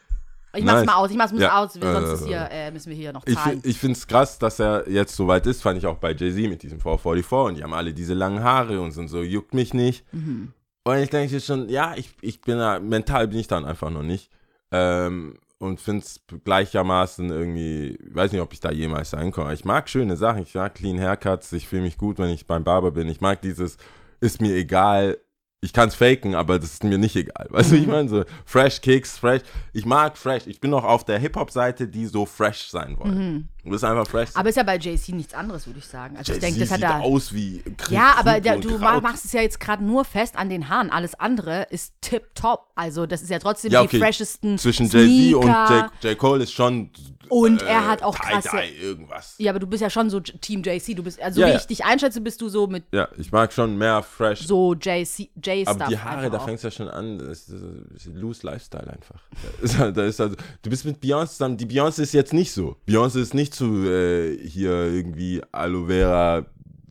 Ich mach's Nice. mal aus, ich mach's Ja. aus, sonst ist Äh, hier, äh, müssen wir hier noch Ich, zahlen. ich finde es krass, dass er jetzt so weit ist, fand ich auch bei Jay-Z mit diesem 444 und die haben alle diese langen Haare und sind so, juckt mich nicht. Mhm. Und ich denke schon, ja, ich, ich bin da, mental bin ich dann einfach noch nicht. Ähm, und finde es gleichermaßen irgendwie, weiß nicht, ob ich da jemals sein kann. Ich mag schöne Sachen, ich mag Clean Haircuts, ich fühle mich gut, wenn ich beim Barber bin. Ich mag dieses, ist mir egal, ich kann es faken, aber das ist mir nicht egal. Weißt du, Mhm. ich meine, so fresh Kicks, fresh. Ich mag fresh. Ich bin noch auf der Hip-Hop-Seite, die so fresh sein wollen. Du bist einfach fresh. Aber ist ja bei JC nichts anderes, würde ich sagen. Also ich denke, das hat sieht er. aus wie Kri- Ja, aber der, du Kraut. machst es ja jetzt gerade nur fest an den Haaren. Alles andere ist tip top. Also das ist ja trotzdem ja, die okay. freshesten Zwischen Jay-Z und Sneaker. J. J. Cole ist schon. Und äh, er hat auch krasse- Tie-Dye irgendwas. Ja, aber du bist ja schon so Team JC. Du bist, also Ja, wie ja. ich dich einschätze, bist du so mit Ja, ich mag schon mehr fresh. so JC, J-Stuff. aber die Haare, da fängst du ja schon an. Das ist, das ist loose Lifestyle einfach. Da ist, halt- da ist also, du bist mit Beyoncé zusammen. Die Beyoncé ist jetzt nicht so. Beyoncé ist nicht zu äh, hier irgendwie Aloe Vera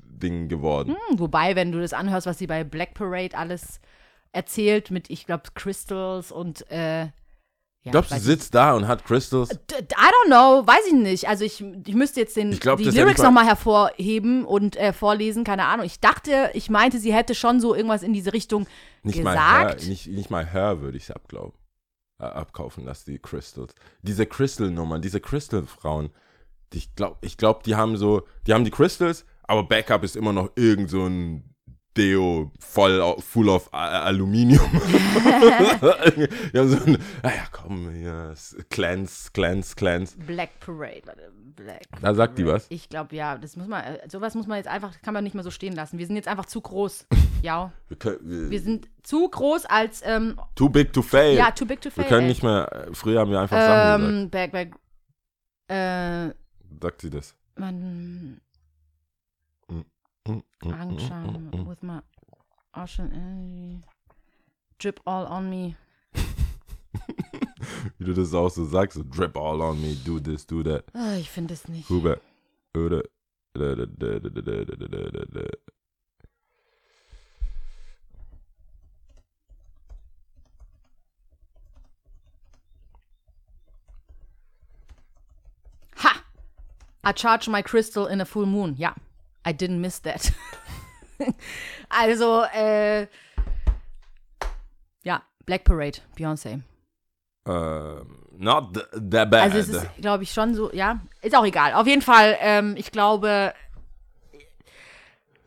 Ding geworden. Hm, Wobei, wenn du das anhörst, was sie bei Black Parade alles erzählt mit, ich glaube, Crystals und äh, ja, Glaubst du, sitzt da und hat Crystals? D- I don't know, weiß ich nicht. Also ich, ich müsste jetzt den, glaub, die Lyrics mal- nochmal hervorheben und äh, vorlesen, keine Ahnung. Ich dachte, ich meinte, sie hätte schon so irgendwas in diese Richtung Nicht mal gesagt. her, nicht, nicht mal her würde ich sie abglauben. Äh, abkaufen lassen, die Crystals. Diese Crystal-Nummern, diese Crystal-Frauen, ich glaube, ich glaub, die haben so, die haben die Crystals, aber Backup ist immer noch irgend so ein Deo voll full of Aluminium. die haben so ein, naja, komm, hier, Cleanse, Cleanse, Cleanse. Black Parade. Black Da sagt die Parade. was? Ich glaube, ja, das muss man, äh, sowas muss man jetzt einfach, kann man nicht mehr so stehen lassen. Wir sind jetzt einfach zu groß. ja, Wir können, wir, wir sind zu groß als, ähm, too big to fail. ja, too big to fail. wir können ey. nicht mehr, äh, früher haben wir einfach Sachen gesagt. ähm, back, back, äh, Sagt sie das. man, mm. with my ocean energy. Drip all on me. Wie du das auch so sagst, so drip all on me, do this, do that. Ah, ich finde es nicht. Huber. Oder. I charge my crystal in a full moon. Ja, I didn't miss that. also, äh, ja, Black Parade, Beyoncé. Ähm, not th- that bad. Also es ist, glaube ich, schon so, ja, ist auch egal. Auf jeden Fall, ähm, ich glaube,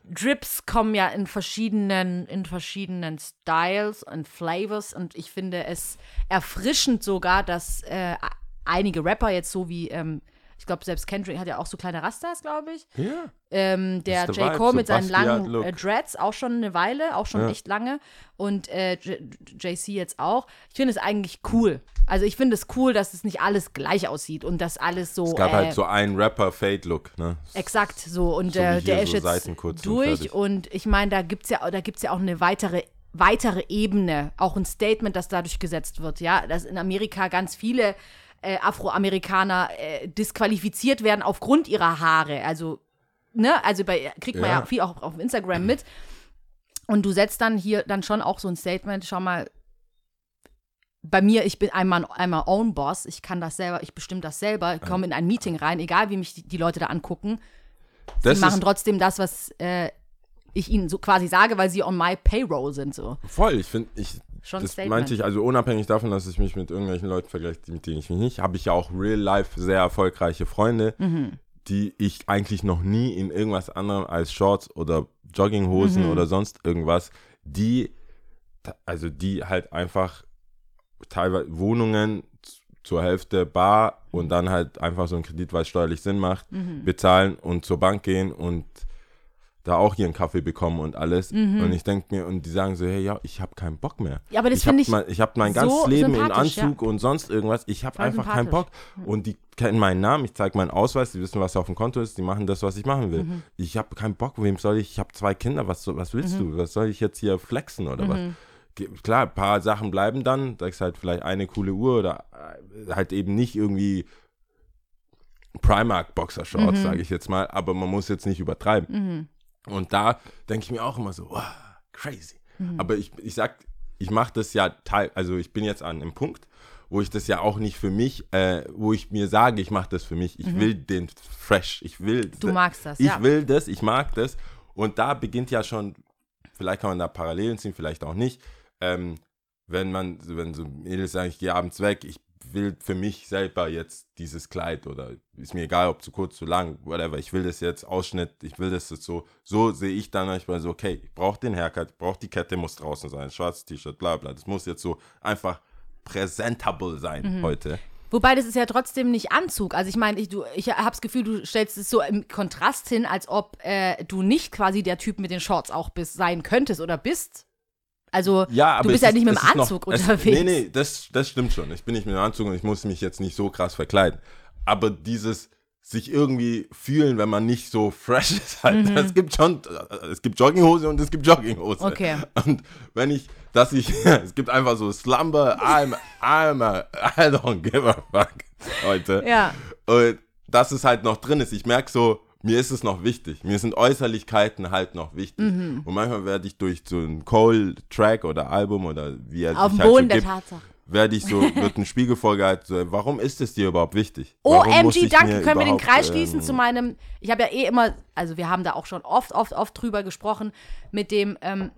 Drips kommen ja in verschiedenen, in verschiedenen Styles und Flavors und ich finde es erfrischend sogar, dass äh, einige Rapper jetzt so wie, ähm, ich glaube, selbst Kendrick hat ja auch so kleine Rastas, glaube ich. ja. Ähm, der ist J. Vibe, Cole so mit seinen langen äh, Dreads auch schon eine Weile, auch schon Ja. echt lange. Und äh, JC jetzt auch. Ich finde es eigentlich cool. Also ich finde es cool, dass es nicht alles gleich aussieht und dass alles so. Es gab äh, halt so einen Rapper-Fade-Look, ne? Exakt so. Und So äh, der ist so jetzt Seitenkurz und durch. fertig. Und ich meine, da gibt es ja, da gibt's ja auch eine weitere, weitere Ebene, auch ein Statement, das dadurch gesetzt wird. Ja, dass in Amerika ganz viele äh, Afroamerikaner äh, disqualifiziert werden aufgrund ihrer Haare. Also, ne, also bei, kriegt man ja, Ja. viel auch auf Instagram mit. Und du setzt dann hier dann schon auch so ein Statement, schau mal, bei mir, ich bin einmal, einmal Own Boss, ich kann das selber, ich bestimme das selber, ich komme in ein Meeting rein, egal wie mich die, die Leute da angucken, Das sie machen trotzdem das, was äh, ich ihnen so quasi sage, weil sie on my payroll sind so. voll. Ich finde, ich, Schon ein das Statement. meinte ich, also unabhängig davon, dass ich mich mit irgendwelchen Leuten vergleiche, mit denen ich mich nicht, habe ich ja auch real life sehr erfolgreiche Freunde, Mhm. die ich eigentlich noch nie in irgendwas anderem als Shorts oder Jogginghosen Mhm. oder sonst irgendwas, die, also die halt einfach teilweise Wohnungen zur Hälfte bar und dann halt einfach so einen Kredit, weil es steuerlich Sinn macht, Mhm. bezahlen und zur Bank gehen und da auch ihren Kaffee bekommen und alles. Mhm. Und ich denke mir, und die sagen so, hey, ja, ich habe keinen Bock mehr. Ja, aber das ich hab finde ich mein, ich habe mein so ganzes Leben in sympathisch, ja. Anzug und sonst irgendwas. Ich habe einfach keinen Bock. sympathisch. Und die kennen meinen Namen, ich zeige meinen Ausweis, die wissen, was auf dem Konto ist, die machen das, was ich machen will. Mhm. Ich habe keinen Bock, wem soll ich, ich habe zwei Kinder, was, was willst Mhm. du? Was soll ich jetzt hier flexen oder was? Ge- Klar, ein paar Sachen bleiben dann, sagst halt vielleicht eine coole Uhr oder äh, halt eben nicht irgendwie Primark Boxershorts, Mhm. sage ich jetzt mal, aber man muss jetzt nicht übertreiben. Und da denke ich mir auch immer so, wow, crazy. Mhm. Aber ich, ich sag, ich mache das ja teil, also ich bin jetzt an einem Punkt, wo ich das ja auch nicht für mich, äh, wo ich mir sage, ich mache das für mich. Ich will den fresh, ich will. Mhm. Du magst das, Ich ja. will das, ich mag das. Und da beginnt ja schon, vielleicht kann man da Parallelen ziehen, vielleicht auch nicht. Ähm, wenn man, wenn so Mädels sagen, ich gehe abends weg, ich will für mich selber jetzt dieses Kleid oder ist mir egal, ob zu kurz, zu lang, whatever, ich will das jetzt Ausschnitt, ich will das jetzt so, so sehe ich dann manchmal so, okay, ich brauche den Haircut, ich brauche die Kette, muss draußen sein, schwarzes T-Shirt, bla bla, das muss jetzt so einfach presentable sein heute. Wobei das ist ja trotzdem nicht Anzug. Also ich meine, ich, du- ich habe das Gefühl, du stellst es so im Kontrast hin, als ob äh, du nicht quasi der Typ mit den Shorts auch bist, sein könntest oder bist. Also Ja, du bist ja ist- nicht mit dem ist noch- Anzug es, unterwegs. Nee, nee, das, das stimmt schon. Ich bin nicht mit dem Anzug und ich muss mich jetzt nicht so krass verkleiden. Aber dieses sich irgendwie fühlen, wenn man nicht so fresh ist halt. Es gibt schon, es gibt Jogginghose und es gibt Jogginghose. Mhm. Okay. Und wenn ich, dass ich, es gibt einfach so Slumber, I'm, I'm a, I don't give a fuck, Leute. Ja. Und dass es halt noch drin ist. Ich merke so, mir ist es noch wichtig. Mir sind Äußerlichkeiten halt noch wichtig. Mhm. Und manchmal werde ich durch so einen Cole-Track oder Album oder wie er Auf sich dem halt Boden so der gibt, Tatsache. werde ich so, wird ein Spiegel vorgehalten, so, warum ist es dir überhaupt wichtig? Warum OMG, danke. Können wir den Kreis schließen ähm, zu meinem. Ich habe ja eh immer, also wir haben da auch schon oft, oft, oft drüber gesprochen, mit dem, ähm,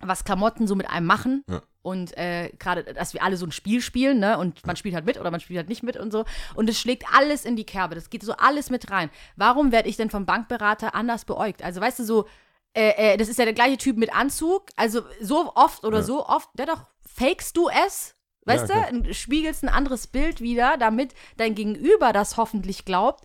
was Klamotten so mit einem machen. Ja. Und äh, gerade, dass wir alle so ein Spiel spielen, ne? Und man spielt halt mit oder man spielt halt nicht mit und so. Und es schlägt alles in die Kerbe. Das geht so alles mit rein. Warum werde ich denn vom Bankberater anders beäugt? Also, weißt du, so, äh, äh, das ist ja der gleiche Typ mit Anzug. Also, so oft oder Ja. so oft, ja doch, fakest du es? Weißt Ja, du, spiegelst ein anderes Bild wieder, damit dein Gegenüber das hoffentlich glaubt,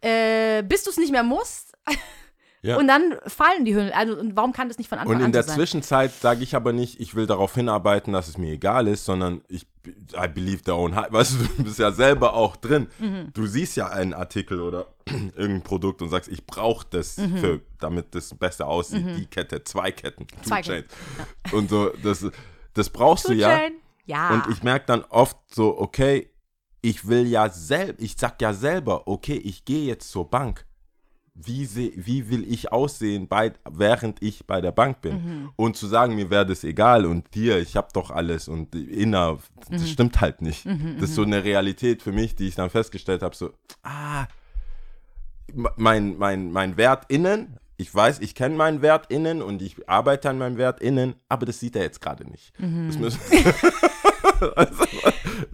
äh, bis du es nicht mehr musst. Ja. Und dann fallen die Hüllen. Also, und warum kann das nicht von Anfang Und in an der sein? Zwischenzeit sage ich aber nicht, ich will darauf hinarbeiten, dass es mir egal ist, sondern ich, I believe their own hype. Weißt du, du bist ja selber auch drin. Mhm. Du siehst ja einen Artikel oder irgendein Produkt und sagst, ich brauche das, Mhm. für, damit das besser aussieht. Die Kette, zwei Ketten, two Zwei chains. Und so, das, das brauchst du ja. Ja. Und ich merke dann oft so, okay, ich will ja selber, ich sag ja selber, okay, ich gehe jetzt zur Bank. Wie, seh, wie will ich aussehen, bei, während ich bei der Bank bin? Mhm. Und zu sagen, mir wäre das egal und dir, ich habe doch alles und inner, das Mhm. stimmt halt nicht. das ist so eine Realität für mich, die ich dann festgestellt habe, so, ah, mein, mein, mein Wert innen, ich weiß, ich kenne meinen Wert innen und ich arbeite an meinem Wert innen, aber das sieht er jetzt gerade nicht. Das, müssen, Also,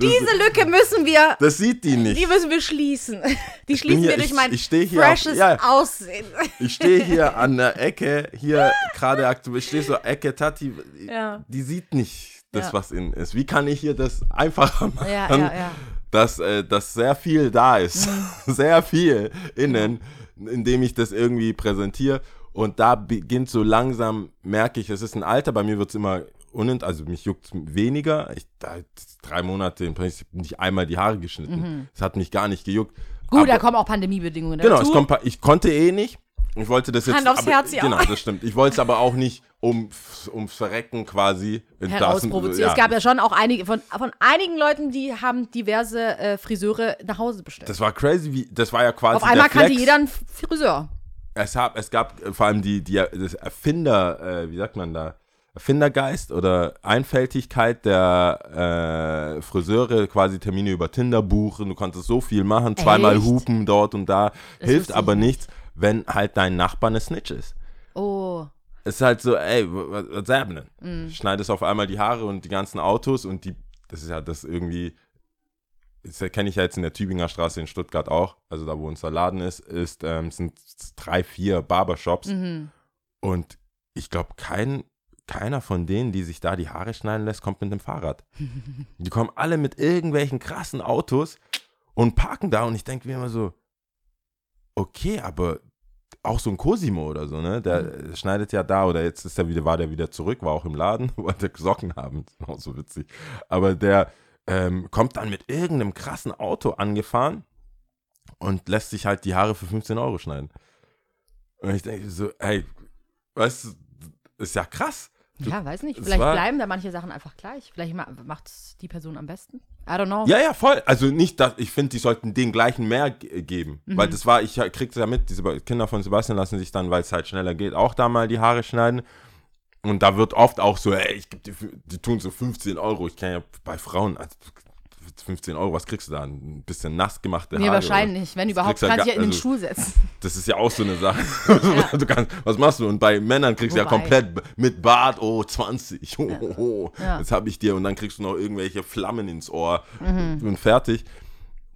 Diese Lücke müssen wir, das sieht die nicht. die müssen wir schließen. Die schließen hier- wir durch ich- mein ich steh hier auf- freshes ja. Aussehen. Ich stehe hier an der Ecke, hier gerade aktuell, ich stehe so Ecke Tati, Ja. die sieht nicht das, Ja. was innen ist. Wie kann ich hier das einfacher machen? Dass, äh, dass sehr viel da ist, Mhm. sehr viel innen, indem ich das irgendwie präsentiere. Und da beginnt so langsam, merke ich, es ist ein Alter, bei mir wird es immer unent, also mich juckt weniger. Ich, da, drei Monate im Prinzip nicht einmal die Haare geschnitten. Es hat mich gar nicht gejuckt. Mhm. Gut, Aber- da kommen auch Pandemiebedingungen Genau, dazu. es pa- ich konnte eh nicht. ich wollte das jetzt. Hand aufs aber, Herz, ja. Genau, das stimmt. Ich wollte es aber auch nicht um, ums Verrecken quasi in herausprovozieren. Es gab ja schon auch einige, von, von einigen Leuten, die haben diverse äh, Friseure nach Hause bestellt. Das war crazy, wie, das war ja quasi. Auf einmal kannte jeder einen Friseur. Es, hab, es gab äh, vor allem die, die das Erfinder, äh, wie sagt man da, Erfindergeist oder Einfältigkeit der äh, Friseure, quasi Termine über Tinder buchen. Du konntest so viel machen, zweimal Echt? hupen dort und da. Das Hilft aber nicht. nichts, wenn halt dein Nachbar eine Snitch ist. Oh. Es ist halt so, ey, was, was happening? Mhm. Schneidest auf einmal die Haare und die ganzen Autos und die, das ist ja das irgendwie, das kenne ich ja jetzt in der Tübinger Straße in Stuttgart auch, also da wo unser Laden ist, ist, ähm, sind drei, vier Barbershops Mhm. und ich glaube, kein, keiner von denen, die sich da die Haare schneiden lässt, kommt mit dem Fahrrad. Die kommen alle mit irgendwelchen krassen Autos und parken da und ich denke mir immer so, okay, aber auch so ein Cosimo oder so, ne? Der Mhm. schneidet ja da oder jetzt ist er wieder, war der wieder zurück, war auch im Laden, wollte Socken haben, auch so witzig. Aber der ähm, kommt dann mit irgendeinem krassen Auto angefahren und lässt sich halt die Haare für 15 Euro schneiden. Und ich denke so, ey, weißt du, ist ja krass. Du- Ja, weiß nicht. Vielleicht war- bleiben da manche Sachen einfach gleich. Vielleicht macht es die Person am besten. I don't know. Ja, ja, voll. Also nicht, dass ich finde, die sollten den gleichen mehr ge- geben. Mhm. Weil das war, ich krieg's ja mit, diese Kinder von Sebastian lassen sich dann, weil es halt schneller geht, auch da mal die Haare schneiden. Und da wird oft auch so, ey, ich geb dir, die tun so 15 Euro. Ich kann ja bei Frauen, also 15 Euro, was kriegst du da? Ein bisschen nass gemachte Nee, Haare. wahrscheinlich. Wenn Das überhaupt, du ja kannst du ja gar- in den also- Schuh setzen. Das ist ja auch so eine Sache. du kannst, was machst du? Und bei Männern kriegst du ja komplett mit Bart, oh, 20. Oh, oh, oh. Ja. Das habe ich dir. Und dann kriegst du noch irgendwelche Flammen ins Ohr Mhm. und fertig.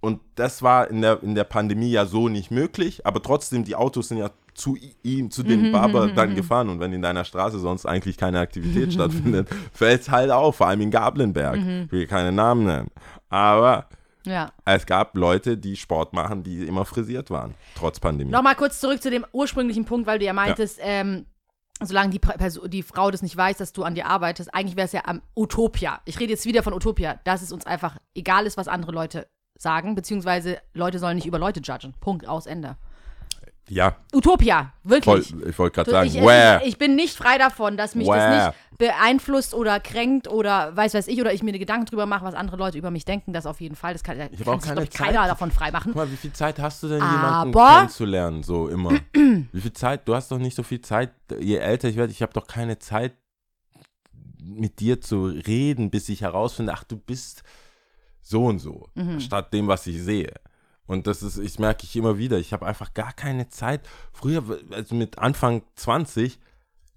Und das war in der, in der Pandemie ja so nicht möglich, aber trotzdem, die Autos sind ja zu ihm, zu Mhm, dem Barber dann gefahren. Und wenn in deiner Straße sonst eigentlich keine Aktivität stattfindet, fällt es halt auf, vor allem in Gablenberg. Mhm. Ich will keine Namen nennen. Aber Ja. es gab Leute, die Sport machen, die immer frisiert waren, trotz Pandemie. Nochmal kurz zurück zu dem ursprünglichen Punkt, weil du ja meintest, ähm, solange die, Pra- Perso- die Frau das nicht weiß, dass du an dir arbeitest, eigentlich wäre es ja am Utopia. Ich rede jetzt wieder von Utopia, dass es uns einfach egal ist, was andere Leute sagen, beziehungsweise Leute sollen nicht über Leute judgen. Punkt, aus, Ende. Ja, Utopia, voll, wirklich. ich wollte gerade sagen, ich, ich, ich bin nicht frei davon, dass mich Where? das nicht beeinflusst oder kränkt oder weiß weiß ich oder ich mir Gedanken drüber mache, was andere Leute über mich denken. Das auf jeden Fall. Das kann, Ich kann auch sich, keine glaub ich, keiner Zeit. davon frei machen. Guck mal, wie viel Zeit hast du denn, jemanden Aber- kennenzulernen, so immer? wie viel Zeit? Du hast doch nicht so viel Zeit. Je älter ich werde, ich habe doch keine Zeit, mit dir zu reden, bis ich herausfinde, ach, du bist so und so, statt dem, was ich sehe. Und das ist, ich merke ich immer wieder, ich habe einfach gar keine Zeit. Früher, also mit Anfang 20,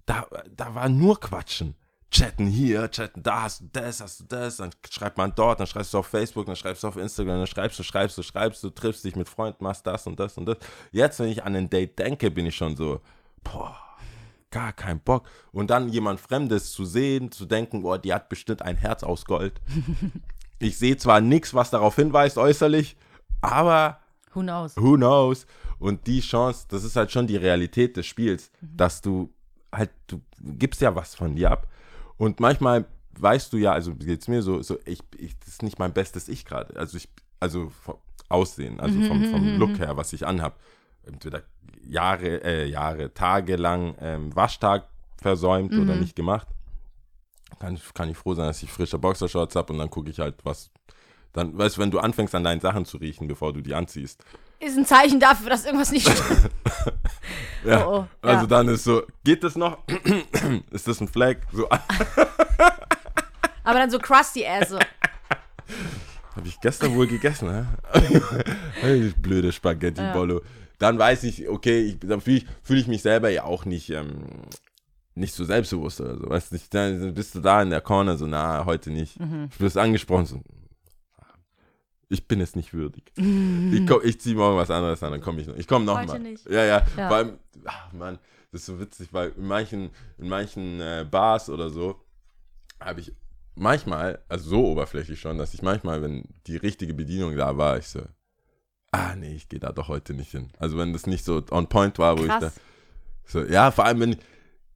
da, da war nur Quatschen. Chatten hier, chatten da, hast du das, hast du das, dann schreibt man dort, dann schreibst du auf Facebook, dann schreibst du auf Instagram, dann schreibst du, schreibst du, schreibst du, triffst dich mit Freunden, machst das und das und das. Jetzt, wenn ich an ein Date denke, bin ich schon so, boah, gar kein Bock. Und dann jemand Fremdes zu sehen, zu denken, boah, die hat bestimmt ein Herz aus Gold. ich sehe zwar nichts, was darauf hinweist äußerlich, aber Who knows? who knows? Und die Chance, das ist halt schon die Realität des Spiels, Mhm. dass du halt, du gibst ja was von dir ab. Und manchmal weißt du ja, also geht's mir so, so ich, ich, das ist nicht mein bestes Ich gerade. Also ich, also vom Aussehen, also vom, Mhm, vom Look her, was ich anhab. Entweder Jahre, äh, Jahre, Tage lang ähm, Waschtag versäumt Mhm. oder nicht gemacht. Kann, ich- kann ich froh sein, dass ich frische Boxershorts habe und dann gucke ich halt, was. Dann, weißt du, wenn du anfängst an deinen Sachen zu riechen, bevor du die anziehst. Ist ein Zeichen dafür, dass irgendwas nicht stimmt. Ja. Oh, oh, Also ja. dann ist so, geht das noch? ist das ein Flag? So, Aber dann so crusty ass. So. habe ich gestern wohl gegessen, hä? Blöde Spaghetti-Bollo. Dann weiß ich, okay, ich, dann fühle ich, fühl ich mich selber ja auch nicht, ähm, nicht so selbstbewusst oder so. Weißt du, nicht, dann bist du da in der Corner so, na, heute nicht. Mhm. Du wirst angesprochen, so, ich bin es nicht würdig. Ich, komm- ich ziehe morgen was anderes an, dann komme ich noch. Ich komme noch Heute mal. nicht. Ja, ja, Ja. Ach Mann, das ist so witzig, weil in manchen, in manchen äh, Bars oder so habe ich manchmal, also so oberflächlich schon, dass ich manchmal, wenn die richtige Bedienung da war, ich so, ah nee, ich gehe da doch heute nicht hin. Also wenn das nicht so on point war, wo ich da, Krass. so, ja, vor allem wenn,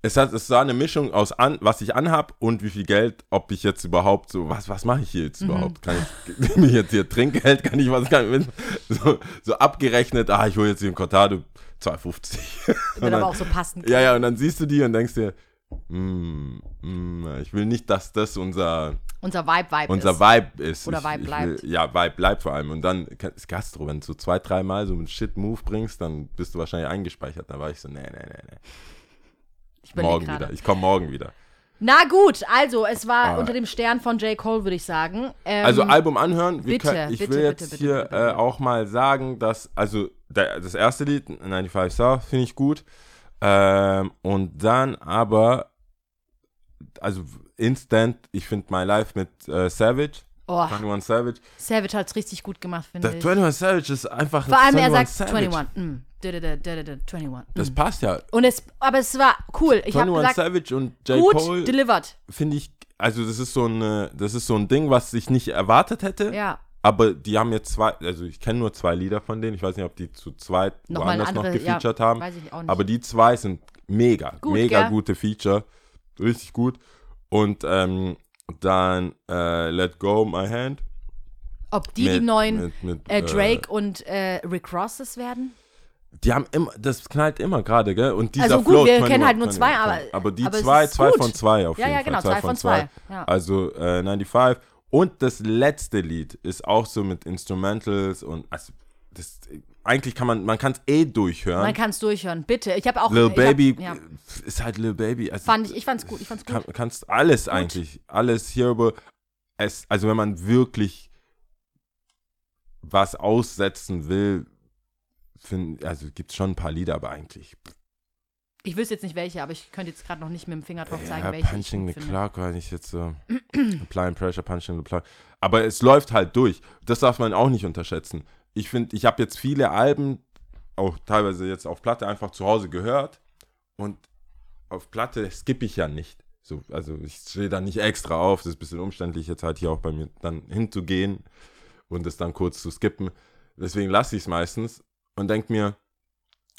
es hat, es war eine Mischung aus an, was ich anhab und wie viel Geld, ob ich jetzt überhaupt so, was, was mache ich hier Mhm. jetzt überhaupt? Kann ich, nehme ich jetzt hier Trinkgeld, kann ich was, kann ich, so, so abgerechnet, ah, ich hole jetzt hier ein Cortado, 2,50. Wird aber auch so passend. Ja, ja, und dann siehst du die und denkst dir, mm, mm, ich will nicht, dass das unser, Unser Vibe-Vibe unser ist. Vibe ist. Oder ich, Vibe bleibt. Will, ja, Vibe bleibt vor allem. Und dann ist Gastro, wenn du so zwei, dreimal so einen Shit-Move bringst, dann bist du wahrscheinlich eingespeichert. Da war ich so, nee, nee, nee, nee. Ich Morgen wieder. Ich komme morgen wieder. Na gut, also es war Ah. unter dem Stern von J. Cole, würde ich sagen. Ähm, Also Album anhören. Bitte, können, ich bitte, will bitte, jetzt hier äh, auch mal sagen, dass, also der, das erste Lied, 95 South, finde ich gut. Ähm, und dann aber, also Instant, ich finde My Life mit äh, Savage, oh, 21 Savage. Savage hat es richtig gut gemacht, finde ich. 21 Savage ist einfach Vor allem, er 21 sagt Savage. 21. Mm. Da, da, da, da, da, da, 21. Das Mm. passt ja. Und es, aber es war cool. Ich habe 21 gesagt, Savage und J. gut Cole delivered. finde ich, also das ist so ein, das ist so ein Ding, was ich nicht erwartet hätte. Ja. Aber die haben jetzt zwei, also ich kenne nur zwei Lieder von denen. Ich weiß nicht, ob die zu zweit Nochmal woanders andere, noch gefeatured ja, haben. weiß ich auch nicht. Aber die zwei sind mega, Gut, mega gell? gute Feature. Richtig gut. Und ähm, dann äh, Let Go My Hand. Ob die die mit- neuen mit- mit, äh, Drake und äh, Rick Rosses werden? Die haben immer, das knallt immer gerade, gell? Und dieser Also gut, Flow, wir 21, kennen halt nur zwei, 21, aber- aber die aber zwei, zwei gut. von zwei auf Ja, jeden ja, Fall. genau, zwei von zwei, ja. Also äh, 95. Und das letzte Lied ist auch so mit Instrumentals und also das, eigentlich kann man, man kann es eh durchhören. Man kann es durchhören, bitte. Ich habe auch. Lil ich Baby Hab, ja, ist halt Lil Baby. Also, fand ich, ich fand's gut. Ich fand's gut. kann, kannst alles eigentlich, alles hier über es, also wenn man wirklich was aussetzen will, find, also gibt es schon ein paar Lieder, aber eigentlich Ich wüsste jetzt nicht welche, aber ich könnte jetzt gerade noch nicht mit dem Finger drauf zeigen, ja, welche ich Punching gut the finde. Clock war nicht jetzt so Applying Pressure, Punching the Clock. Aber es läuft halt durch. Das darf man auch nicht unterschätzen. Ich finde, ich habe jetzt viele Alben, auch teilweise jetzt auf Platte, einfach zu Hause gehört und auf Platte skippe ich ja nicht. So, also ich stehe da nicht extra auf. Das ist ein bisschen umständlich, jetzt halt hier auch bei mir dann hinzugehen und es dann kurz zu skippen. Deswegen lasse ich es meistens und denke mir,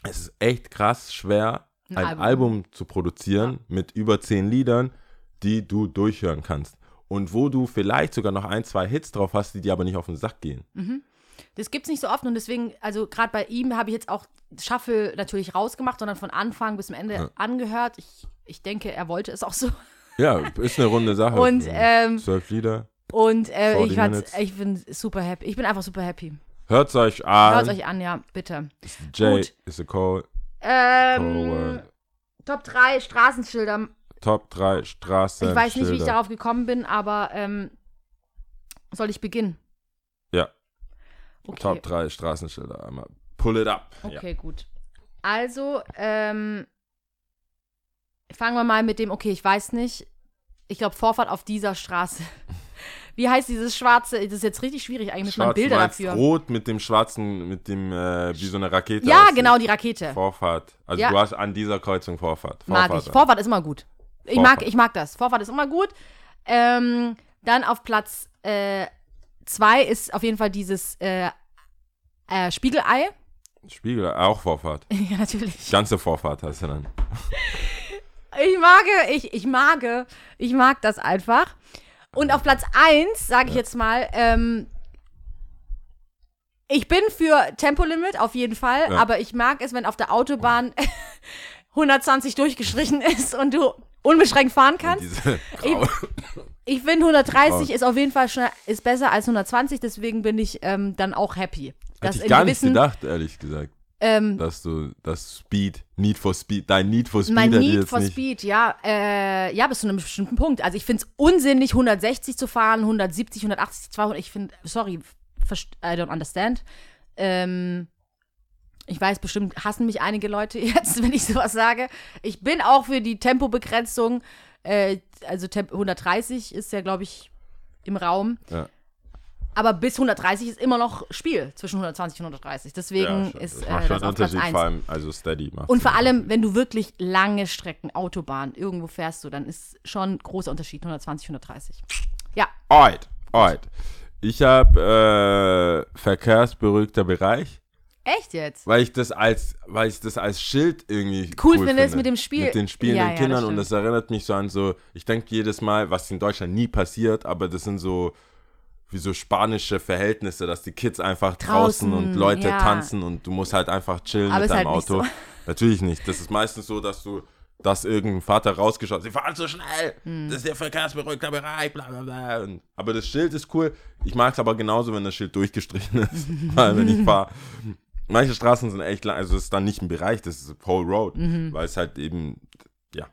es ist echt krass schwer, Ein ein, Album. Album. zu produzieren mit über zehn Liedern, die du durchhören kannst. Und wo du vielleicht sogar noch ein, zwei Hits drauf hast, die dir aber nicht auf den Sack gehen. Das gibt's nicht so oft und deswegen, also gerade bei ihm habe ich jetzt auch Shuffle natürlich rausgemacht, sondern von Anfang bis zum Ende Ja. angehört. Ich, ich denke, er wollte es auch so. Ja, ist eine runde Sache. Und, ähm, Zwölf Lieder. Und äh, 40 ich, ich bin super happy. Ich bin einfach super happy. Hört's euch an. Hört euch an, ja, bitte. Jay Gut. is a call. Ähm, Top 3 Straßenschilder. Top 3 Straßen. Ich weiß nicht, wie ich darauf gekommen bin, aber ähm, soll ich beginnen? Ja. Okay. Top 3 Straßenschilder. Einmal pull it up. Okay, gut. Also, ähm, fangen wir mal mit dem, okay, ich weiß nicht. Ich glaube, Vorfahrt auf dieser Straße. Wie heißt dieses schwarze? Das ist jetzt richtig schwierig, eigentlich Ja. mit man Schwarz, du Bilder meinst dafür. Rot mit dem schwarzen, mit dem, äh, wie so eine Rakete. Ja, aussieht. genau, die Rakete. Vorfahrt. Also Ja. du hast an dieser Kreuzung Vorfahrt. Mag Vorfahrt. ich. Vorfahrt ist immer gut. Ich mag, ich mag das. Vorfahrt ist immer gut. Ähm, dann auf Platz äh, zwei ist auf jeden Fall dieses äh, äh, Spiegelei. Spiegel, auch Vorfahrt. ja, natürlich. Ganze Vorfahrt heißt ja dann. Ich mag, ich, ich mag, ich mag das einfach. Und auf Platz 1, sage ich jetzt mal, ähm, ich bin für Tempolimit auf jeden Fall, Ja. aber ich mag es, wenn auf der Autobahn 120 durchgestrichen ist und du unbeschränkt fahren kannst. Diese Frau. Ich finde 130 ist auf jeden Fall schnell, ist besser als 120, deswegen bin ich ähm, dann auch happy. Hätte ich gar nicht gedacht, ehrlich gesagt, ähm, dass du das Speed, Need for Speed, dein Need for Speed Mein Need for nicht. Speed, ja, äh, ja, bis zu einem bestimmten Punkt. Also ich finde es unsinnig, 160 zu fahren, 170, 180, 200. Ich finde, sorry, I don't understand. Ähm, ich weiß, bestimmt hassen mich einige Leute jetzt, wenn ich sowas sage. Ich bin auch für die Tempobegrenzung. Äh, also Temp 130 ist ja, glaube ich, im Raum. Ja. Aber bis 130 ist immer noch Spiel zwischen 120 und 130. Deswegen Ja, ist das äh, macht schon das Platz Unterschied, 1. vor allem, also steady macht. Und vor allem, wenn du wirklich lange Strecken, Autobahn, irgendwo fährst du, dann ist schon ein großer Unterschied, 120, 130. Ja, Alright, alright. Ich habe äh, verkehrsberuhigter Bereich, echt jetzt? weil ich das als, weil ich das als Schild irgendwie Cool cool, finde. mit dem Spiel- Mit den spielenden Ja, ja, das Kindern und stimmt. das erinnert mich so an so, ich denke jedes Mal, was in Deutschland nie passiert, aber das sind so wie so spanische Verhältnisse, dass die Kids einfach draußen, Draußen, und Leute ja. tanzen und du musst halt einfach chillen Aber mit deinem halt nicht Auto. so. Natürlich nicht. Das ist meistens so, dass du, dass irgendein Vater rausgeschaut sie fahren zu schnell, Hm. das ist der verkehrsberuhigter Bereich, bla bla bla. Und, aber das Schild ist cool. Ich mag es aber genauso, wenn das Schild durchgestrichen ist, weil wenn ich fahre. Manche Straßen sind echt lang, also es ist dann nicht ein Bereich, das ist Whole Road, Mhm. weil es halt eben, ja,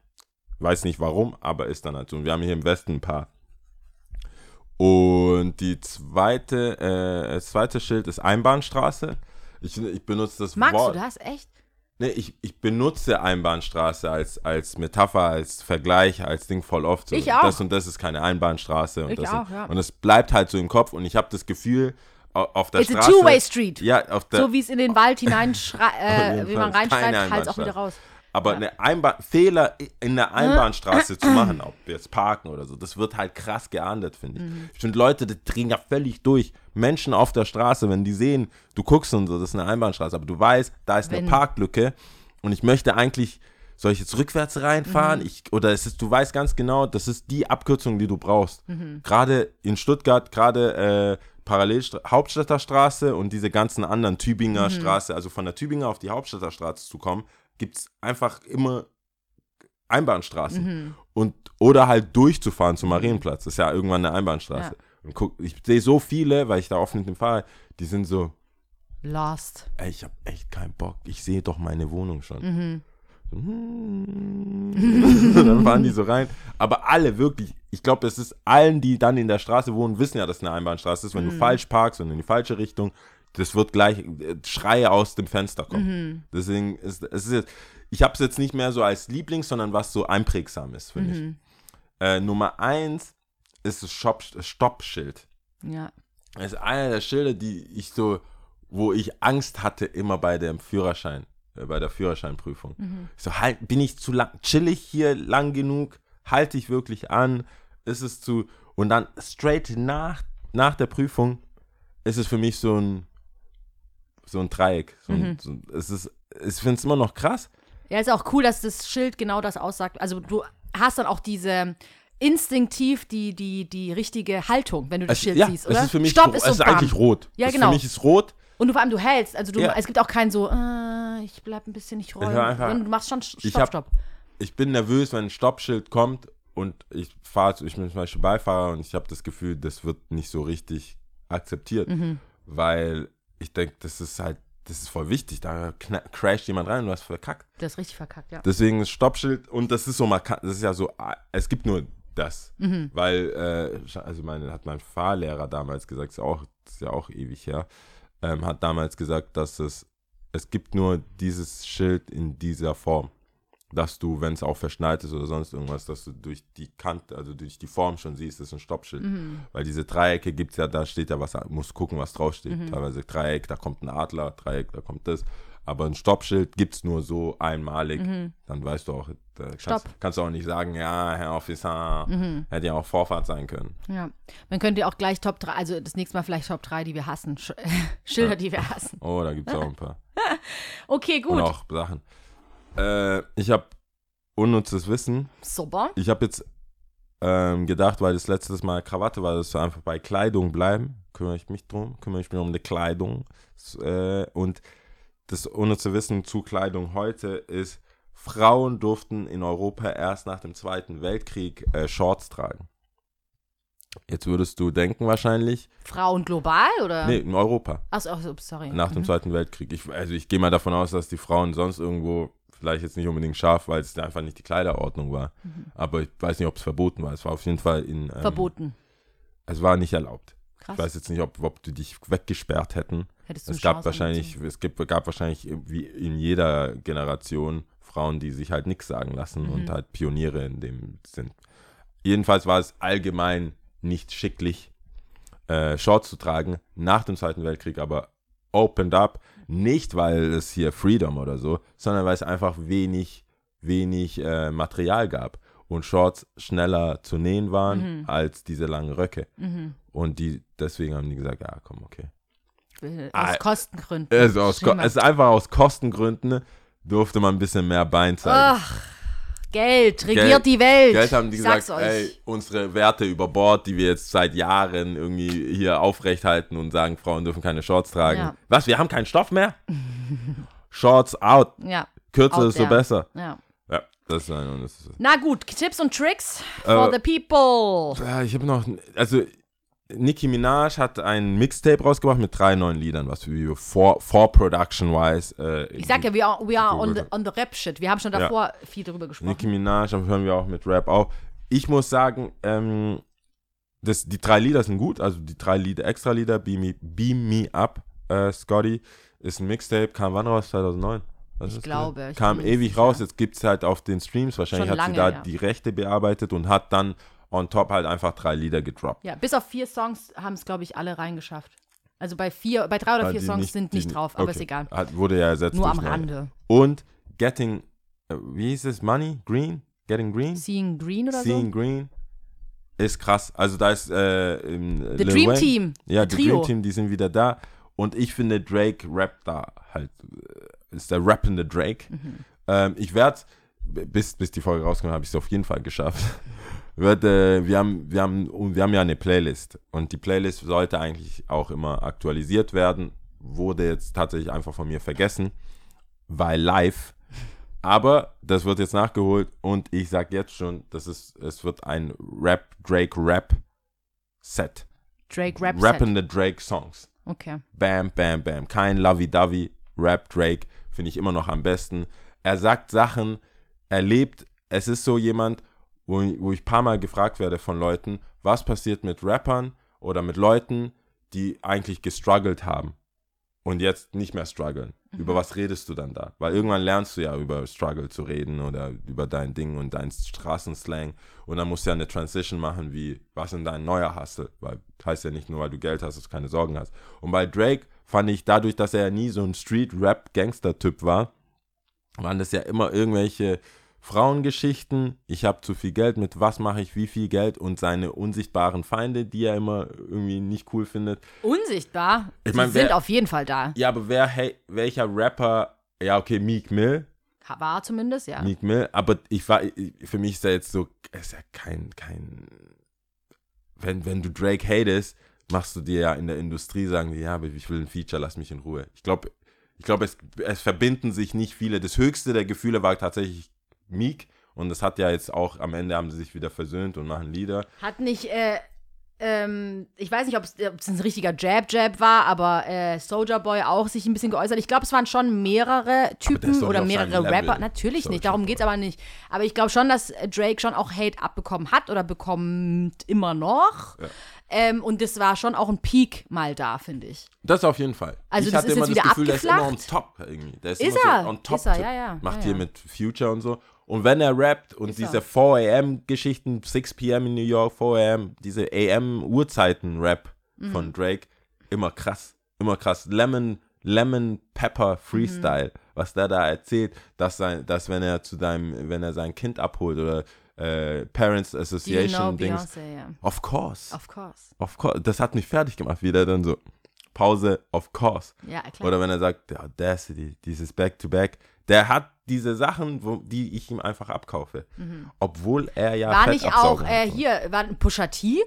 weiß nicht warum, aber ist dann halt so. Und wir haben hier im Westen ein paar. Und die zweite, äh, das zweite Schild ist Einbahnstraße. Ich, ich benutze das Magst Wort. du das? Echt? Nee, ich, ich benutze Einbahnstraße als, als Metapher, als Vergleich, als Ding voll oft. So, Ich auch. Das und das ist keine Einbahnstraße. Und Ich das auch, und, ja. und es bleibt halt so im Kopf und ich habe das Gefühl, auf der It's a Straße. two-way street. Ja, auf der, So wie es in den Wald jeden äh, wie man Keine halt auch wieder raus. aber eine Einbahn, Fehler in der Einbahnstraße zu machen, ob wir jetzt parken oder so, das wird halt krass geahndet, finde ich. Mhm. Ich finde, Leute, die drehen ja völlig durch. Menschen auf der Straße, wenn die sehen, du guckst und so, das ist eine Einbahnstraße, aber du weißt, da ist eine Wenn- Parklücke und ich möchte eigentlich, soll ich jetzt rückwärts reinfahren? Mhm. Ich, oder ist es, du weißt ganz genau, das ist die Abkürzung, die du brauchst. Mhm. Gerade in Stuttgart, gerade äh, parallel Hauptstädter Straße und diese ganzen anderen Tübinger Straße, also von der Tübinger auf die Hauptstädter Straße zu kommen, gibt es einfach immer Einbahnstraßen. Und, oder halt durchzufahren zum Marienplatz. Das ist ja irgendwann eine Einbahnstraße. Ja. Und guck, ich sehe so viele, weil ich da oft mit dem Fahrrad, die sind so, Lost. ey, ich habe echt keinen Bock. Ich sehe doch meine Wohnung schon. Mhm. Hm. dann fahren die so rein. Aber alle wirklich, ich glaube, das ist allen, die dann in der Straße wohnen, wissen ja, dass es eine Einbahnstraße ist. Wenn Mhm. du falsch parkst und in die falsche Richtung, das wird gleich äh, Schreie aus dem Fenster kommen. Mhm. Deswegen ist es jetzt, ich habe es jetzt nicht mehr so als Lieblings, sondern was so einprägsam ist für mich. Mhm. Äh, Nummer eins ist das Shop- Stoppschild. Ja. Das ist einer der Schilder, die ich so, wo ich Angst hatte immer bei dem Führerschein, bei der Führerscheinprüfung. Ich so, halt, bin ich zu lang, chill ich hier lang genug? Halte ich wirklich an? Ist es zu, und dann straight nach, nach der Prüfung ist es für mich so ein, so ein Dreieck. So ein, so, ein- es ist, ich finde es immer noch krass. Ja, ist auch cool, dass das Schild genau das aussagt. Also du hast dann auch diese instinktiv die, die, die richtige Haltung, wenn du das Es, Schild ja, siehst, es oder? ist für mich, Stopp so, ist es so ist eigentlich bam. rot. Ja, es genau. Für mich ist rot. Und du vor allem, du hältst. Also du, Ja. es gibt auch kein so, äh, ich bleib ein bisschen nicht rollen. hör einfach- sondern du machst schon Stopp, Ich hab- Stopp. ich bin nervös, wenn ein Stoppschild kommt und ich fahre, ich bin zum Beispiel Beifahrer und ich habe das Gefühl, das wird nicht so richtig akzeptiert, Mhm. weil ich denke, das ist halt, das ist voll wichtig, da kna- crasht jemand rein und du hast verkackt. Das ist richtig verkackt, ja. Deswegen das Stoppschild und das ist so markant, das ist ja so, ah, es gibt nur das, Mhm. weil, äh, also meine, hat mein Fahrlehrer damals gesagt, ist, auch, ist ja auch ewig her, ähm, hat damals gesagt, dass es, es gibt nur dieses Schild in dieser Form dass du, wenn es auch verschneit ist oder sonst irgendwas, dass du durch die Kante, also durch die Form schon siehst, das ist ein Stoppschild. Mhm. Weil diese Dreiecke gibt es ja, da steht ja was, musst gucken, was draufsteht. Mhm. Teilweise Dreieck, da kommt ein Adler, Dreieck, da kommt das. Aber ein Stoppschild gibt es nur so einmalig. Dann weißt du auch, da kannst, Mhm. Stopp. kannst du auch nicht sagen, ja, Herr Officer, hätte ja auch Vorfahrt sein können. ja. Man könnte auch gleich Top 3, also das nächste Mal vielleicht Top 3, die wir hassen. Sch Schilder, die wir hassen. Oh, da gibt es auch ein paar. Okay, Und gut. auch Sachen. Äh, ich habe unnützes Wissen. Super. Ich habe jetzt ähm, gedacht, weil das letztes Mal Krawatte war, dass wir einfach bei Kleidung bleiben. Kümmere ich mich drum, kümmere ich mich um die Kleidung. Äh, und das unnütze Wissen zu Kleidung heute ist, Frauen durften in Europa erst nach dem Zweiten Weltkrieg äh, Shorts tragen. Jetzt würdest du denken wahrscheinlich, Frauen global oder? nee, in Europa, Achso, ach so, sorry. nach dem Mhm. Zweiten Weltkrieg. Ich, also ich gehe mal davon aus, dass die Frauen sonst irgendwo, vielleicht jetzt nicht unbedingt scharf, weil es einfach nicht die Kleiderordnung war. Aber ich weiß nicht, ob es verboten war. Es war auf jeden Fall in. Ähm, Mhm. Verboten. Es war nicht erlaubt. Krass. Ich weiß jetzt nicht, ob, ob die dich weggesperrt hätten. Hättest du Es gab Chance wahrscheinlich, angezogen. es gibt, gab wahrscheinlich wie in jeder Generation Frauen, die sich halt nichts sagen lassen Mhm. und halt Pioniere in dem sind. Jedenfalls war es allgemein nicht schicklich, äh, Shorts zu tragen nach dem Zweiten Weltkrieg, aber opened up, nicht weil es hier Freedom oder so, sondern weil es einfach wenig, wenig äh, Material gab und Shorts schneller zu nähen waren Mhm. als diese langen Röcke. Mhm. Und die, deswegen haben die gesagt, ja, komm, okay. Äh, Ah, Aus Kostengründen. Also aus, es ist einfach aus Kostengründen durfte man ein bisschen mehr Bein zeigen. Ach, Geld regiert Geld- die Welt. Geld haben die Ich gesagt, ey, unsere Werte über Bord, die wir jetzt seit Jahren irgendwie hier aufrechthalten und sagen, Frauen dürfen keine Shorts tragen. Ja. Was, wir haben keinen Stoff mehr? Shorts out. Ja. Kürzer Out ist so besser. ja. Ja, das ist das ist. Na gut, Tipps und Tricks for Äh, the people. Ja, ich habe noch, also Nicki Minaj hat ein Mixtape rausgebracht mit drei neuen Liedern, was wir vor, vor Production-wise. Äh, Ich sag ja, we are, we are on, the, on the Rap-Shit. Wir haben schon davor viel darüber gesprochen. Nicki Minaj, dann hören wir auch mit Rap auf. Ich muss sagen, ähm, das, die drei Lieder sind gut, also die drei Lieder, extra Lieder, Beam Me, Beam Me Up, äh, Scotty, ist ein Mixtape, kam wann raus? 2009? Was Ich glaube, ich Kam ewig raus, jetzt gibt es halt auf den Streams, wahrscheinlich Schon hat sie lange, da ja. die Rechte bearbeitet und hat dann on top halt einfach drei Lieder gedroppt. Ja, bis auf vier Songs haben es, glaube ich, alle reingeschafft. Also bei vier, bei drei oder vier Songs sind die nicht drauf, aber okay. ist egal. Hat, wurde ja ersetzt. Nur am neue. Rande. Und Getting, äh, wie hieß es, Money? Green? Getting Green? Seeing Green oder Seeing Green ist krass. Also da ist äh, so? The Lil Dream Wayne- Team. Ja, The. Dream Team, die sind wieder da. Und ich finde, Drake rappt da halt, äh, ist der rappende Drake. Mhm. Ähm, ich werde, bis, bis die Folge rauskommt, habe ich es auf jeden Fall geschafft. Werd, äh, wir, haben, wir, haben, und wir haben ja eine Playlist. Und die Playlist sollte eigentlich auch immer aktualisiert werden. Wurde jetzt tatsächlich einfach von mir vergessen, weil live. Aber das wird jetzt nachgeholt und ich sage jetzt schon, das ist, es wird ein Rap, Drake Rap Set. Drake Rap Set. Rappende Drake Songs. Okay. Bam, bam, bam. Kein Lovey-Dovey. Rap Drake finde ich immer noch am besten. Er sagt Sachen, er lebt. Es ist so jemand, wo, wo ich ein paar Mal gefragt werde von Leuten, was passiert mit Rappern oder mit Leuten, die eigentlich gestruggelt haben und jetzt nicht mehr strugglen. Über was redest du dann da? Weil irgendwann lernst du ja über Struggle zu reden oder über dein Ding und dein Straßenslang und dann musst du ja eine Transition machen, wie was in dein neuer Hustle, weil heißt ja nicht nur, weil du Geld hast, dass du keine Sorgen hast. Und bei Drake fand ich dadurch, dass er ja nie so ein Street-Rap-Gangster-Typ war, waren das ja immer irgendwelche Frauengeschichten, ich habe zu viel Geld, mit was mache ich wie viel Geld und seine unsichtbaren Feinde, die er immer irgendwie nicht cool findet. Unsichtbar. Ich mein, sind wer- auf jeden Fall da. Ja, aber wer, hey, welcher Rapper, ja okay, Meek Mill, War zumindest, ja. Meek Mill, aber ich war, ich- für mich ist er jetzt so, ist ja kein, kein, wenn, wenn du Drake hatest, machst du dir ja in der Industrie, sagen die, ja, aber ich will ein Feature, lass mich in Ruhe. Ich glaube, ich glaube, es, es verbinden sich nicht viele. Das höchste der Gefühle war tatsächlich Meek und das hat ja jetzt auch, am Ende haben sie sich wieder versöhnt und machen Lieder. Hat nicht, äh, ähm, ich weiß nicht, ob es ein richtiger Jab-Jab war, aber äh, Soldier Boy auch sich ein bisschen geäußert. Ich glaube, es waren schon mehrere Typen oder mehrere Rapper. Natürlich Soulja nicht, darum geht es aber nicht. Aber ich glaube schon, dass Drake schon auch Hate abbekommen hat oder bekommt immer noch. Ähm, und das war schon auch ein Peak mal da, finde ich. Das auf jeden Fall. Also ich das hatte ist immer jetzt das wieder Gefühl, der ist immer on abgeflacht? top irgendwie. Der ist, Ist immer er, so on top. ist er, ja, ja, Macht ja, hier ja. mit Future und so. Und wenn er rappt und Ist diese er. 4am-Geschichten, 6 pm in New York, 4am, diese AM-Uhrzeiten-Rap Mhm. von Drake, immer krass. Immer krass. Lemon, Lemon Pepper Freestyle, Mhm. was der da erzählt, dass, sein, dass wenn er zu deinem, wenn er sein Kind abholt oder äh, Parents Do you know Association Dings. Beyoncé, ja. Of course. Of course. Of course. Das hat mich fertig gemacht, wie der dann so, Pause, of course. Ja, klar. Oder wenn er sagt, der Audacity, dieses Back-to-Back, der hat diese Sachen, wo, die ich ihm einfach abkaufe. Obwohl er ja Mhm. war Fett nicht auch äh, hier, war ein Pusha T?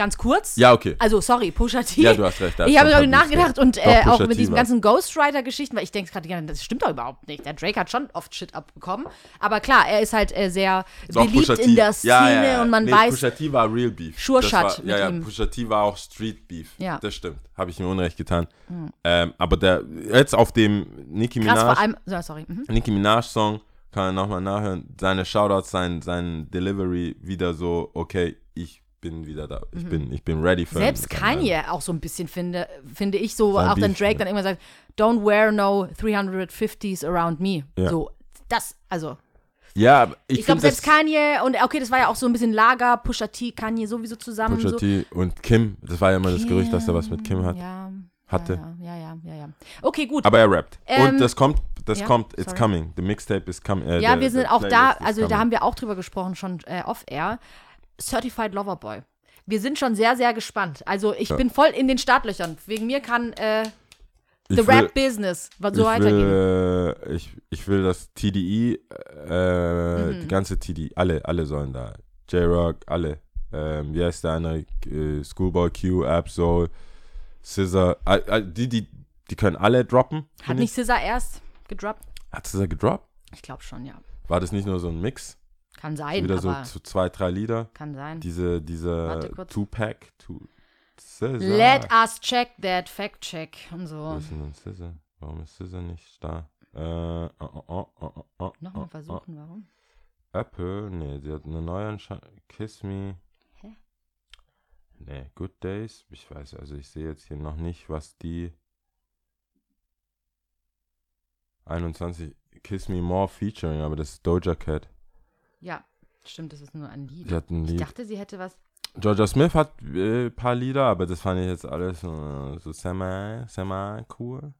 Ganz kurz? Ja, okay. Also, sorry, Pusha T. Ja, du hast recht. Ich ist habe darüber nachgedacht und äh, auch mit diesen ganzen Ghostwriter-Geschichten, weil ich denke gerade, ja, das stimmt doch überhaupt nicht. Der Drake hat schon oft Shit abbekommen. Aber klar, er ist halt äh, sehr Doch, beliebt in der Szene ja, ja, ja. und man nee, weiß, Pusha T war Real Beef. War, ja, mit ja, ihm. Pusha T war auch Street Beef. Ja. Das stimmt. Habe ich ihm Unrecht getan. Ähm, aber der, jetzt auf dem Nicki krass vor Minaj, allem, so, sorry, mhm. Nicki Minaj Song, kann er nochmal nachhören. Seine Shoutouts, sein, sein Delivery wieder so, okay, bin wieder da. Ich, bin, ich bin ready für Mhm. selbst Kanye auch so ein bisschen finde, finde ich so, Sein auch dann Beef, Drake ja. dann immer sagt, don't wear no 350s around me. Ja. So, das, also, Ja, ich, ich, glaube selbst Kanye und okay, das war ja auch so ein bisschen Lager, Pusha T, Kanye sowieso zusammen. Pusha so. T und Kim, das war ja immer das Gerücht, dass er was mit Kim hat. Ja, hatte. Ja, ja, ja, ja. Okay, gut. Aber er rappt. Ähm, und das kommt, das ja, kommt, it's sorry. coming. The Mixtape is coming. Äh, ja, der- wir sind auch da, also da coming. haben wir auch drüber gesprochen, schon äh, off-air. Certified Loverboy. Wir sind schon sehr, sehr gespannt. Also ich bin voll in den Startlöchern. Wegen mir kann, äh, The Rap Business. Was so weitergehen. will, äh, ich, ich will das TDI, äh, Mhm. die ganze TDI, alle, alle sollen da. J-Rock, alle. Ähm, wie heißt der eine? Äh, Schoolboy Q, Absol, Scissor. Die, die, die können alle droppen. Hat nicht ich. SZA erst gedroppt? Hat Scissor gedroppt? Ich glaube schon, ja. War das nicht nur so ein Mix? Kann sein, Wieder so zwei, drei Lieder? kann sein. Diese, diese. Two-Pack, two. Let us check that fact check und so. Ist denn? Warum ist Scissor nicht da? Äh, oh, oh, oh, oh, oh, Nochmal oh, versuchen, warum? Oh. Apple, nee, sie hat eine neue Entscheidung. Kiss Me. Hä? Nee, Good Days. Ich weiß, also ich sehe jetzt hier noch nicht, was die 21 Kiss Me More featuring, aber das ist Doja Cat. Ja, stimmt, das ist nur ein Lied. Die hat ein Ich Lied. dachte, sie hätte was. Georgia Smith hat äh, ein paar Lieder, aber das fand ich jetzt alles äh, so semi, semi cool.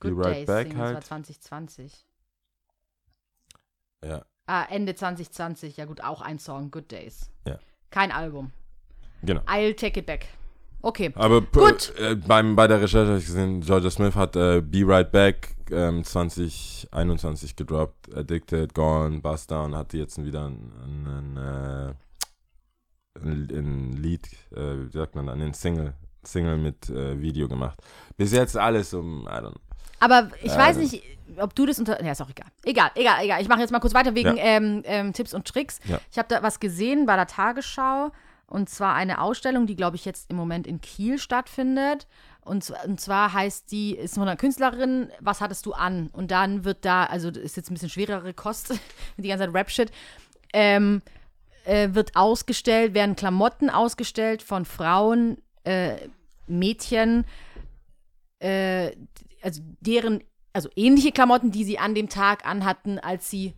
Be Good Right Days Back singen, das war halt. 2020. Ja, Ah, Ende 2020, ja gut, auch ein Song, Good Days. Ja. Kein Album. genau. I'll take it back. Okay. Aber p- Gut. Äh, beim, bei der Recherche habe ich gesehen, Georgia Smith hat äh, Be Right Back ähm, 2021 gedroppt, Addicted, Gone, Buster und hatte jetzt wieder ein, ein, ein, äh, ein, ein Lied, äh, wie sagt man dann, ein Single, Single mit äh, Video gemacht. Bis jetzt alles um, I don't know. Aber ich Ja, weiß also- nicht, ob du das unter. Ja, ist auch egal. Egal, egal, egal. Ich mache jetzt mal kurz weiter wegen Ja. ähm, ähm, Tipps und Tricks. Ja. Ich habe da was gesehen bei der Tagesschau. Und zwar eine Ausstellung, die, glaube ich, jetzt im Moment in Kiel stattfindet. Und, und zwar heißt die, ist von einer Künstlerin, was hattest du an? Und dann wird da, also das ist jetzt ein bisschen schwerere Kost, die ganze Zeit Rap-Shit, ähm, äh, wird ausgestellt, werden Klamotten ausgestellt von Frauen, äh, Mädchen, äh, also deren, also ähnliche Klamotten, die sie an dem Tag anhatten, als sie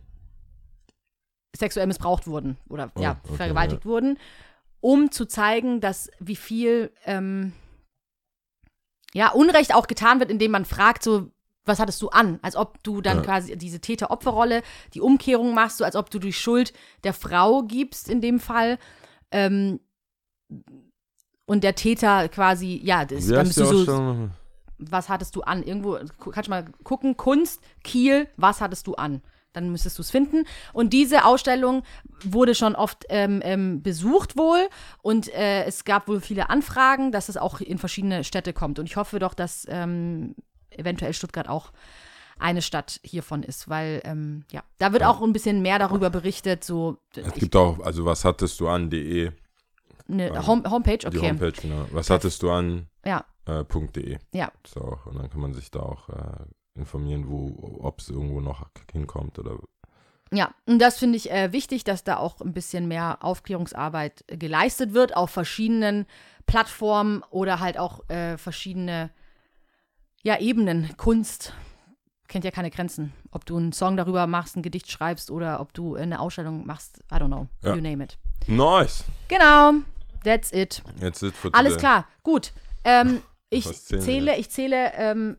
sexuell missbraucht wurden oder Oh, ja, okay, vergewaltigt wurden, um zu zeigen, dass wie viel ähm, ja, Unrecht auch getan wird, indem man fragt, so, was hattest du an? Als ob du dann Ja. quasi diese Täter-Opfer-Rolle, die Umkehrung machst, so als ob du die Schuld der Frau gibst in dem Fall. Ähm, und der Täter quasi, ja, das, bist die du so, was hattest du an? Irgendwo, kannst du mal gucken, Kunst, Kiel, was hattest du an? Dann müsstest du es finden. Und diese Ausstellung wurde schon oft ähm, ähm, besucht wohl und äh, es gab wohl viele Anfragen, dass es auch in verschiedene Städte kommt. Und ich hoffe doch, dass ähm, eventuell Stuttgart auch eine Stadt hiervon ist, weil ähm, ja, da wird auch ein bisschen mehr darüber berichtet, so Es gibt auch, also was hattest du an, de, eine Home Homepage, die okay. Homepage, genau. Was hattest du an, Ja, äh, .de. ja. So, und dann kann man sich da auch äh, informieren, wo, ob es irgendwo noch hinkommt oder Ja, und das finde ich äh, wichtig, dass da auch ein bisschen mehr Aufklärungsarbeit geleistet wird auf verschiedenen Plattformen oder halt auch äh, verschiedene ja, Ebenen. Kunst kennt ja keine Grenzen. Ob du einen Song darüber machst, ein Gedicht schreibst oder ob du eine Ausstellung machst, I don't know, Ja. you name it. Nice. Genau, that's it. Jetzt it for Alles today. klar, gut. Ähm, ich zähle, ich zähle ähm,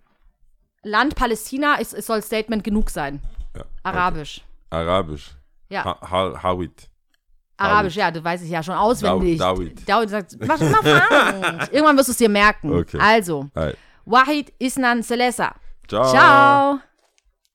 Land Palästina, es, es soll Statement genug sein. Ja. Arabisch. Arabisch. Ja. Ha ha Hawit. Arabisch, ja, du weißt es ja schon auswendig. Dawid. Dawid sagt, mach Frank. Irgendwann wirst du es dir merken. Okay. Also, Hi. Wahid Isnan Selesa. Ciao. Ciao.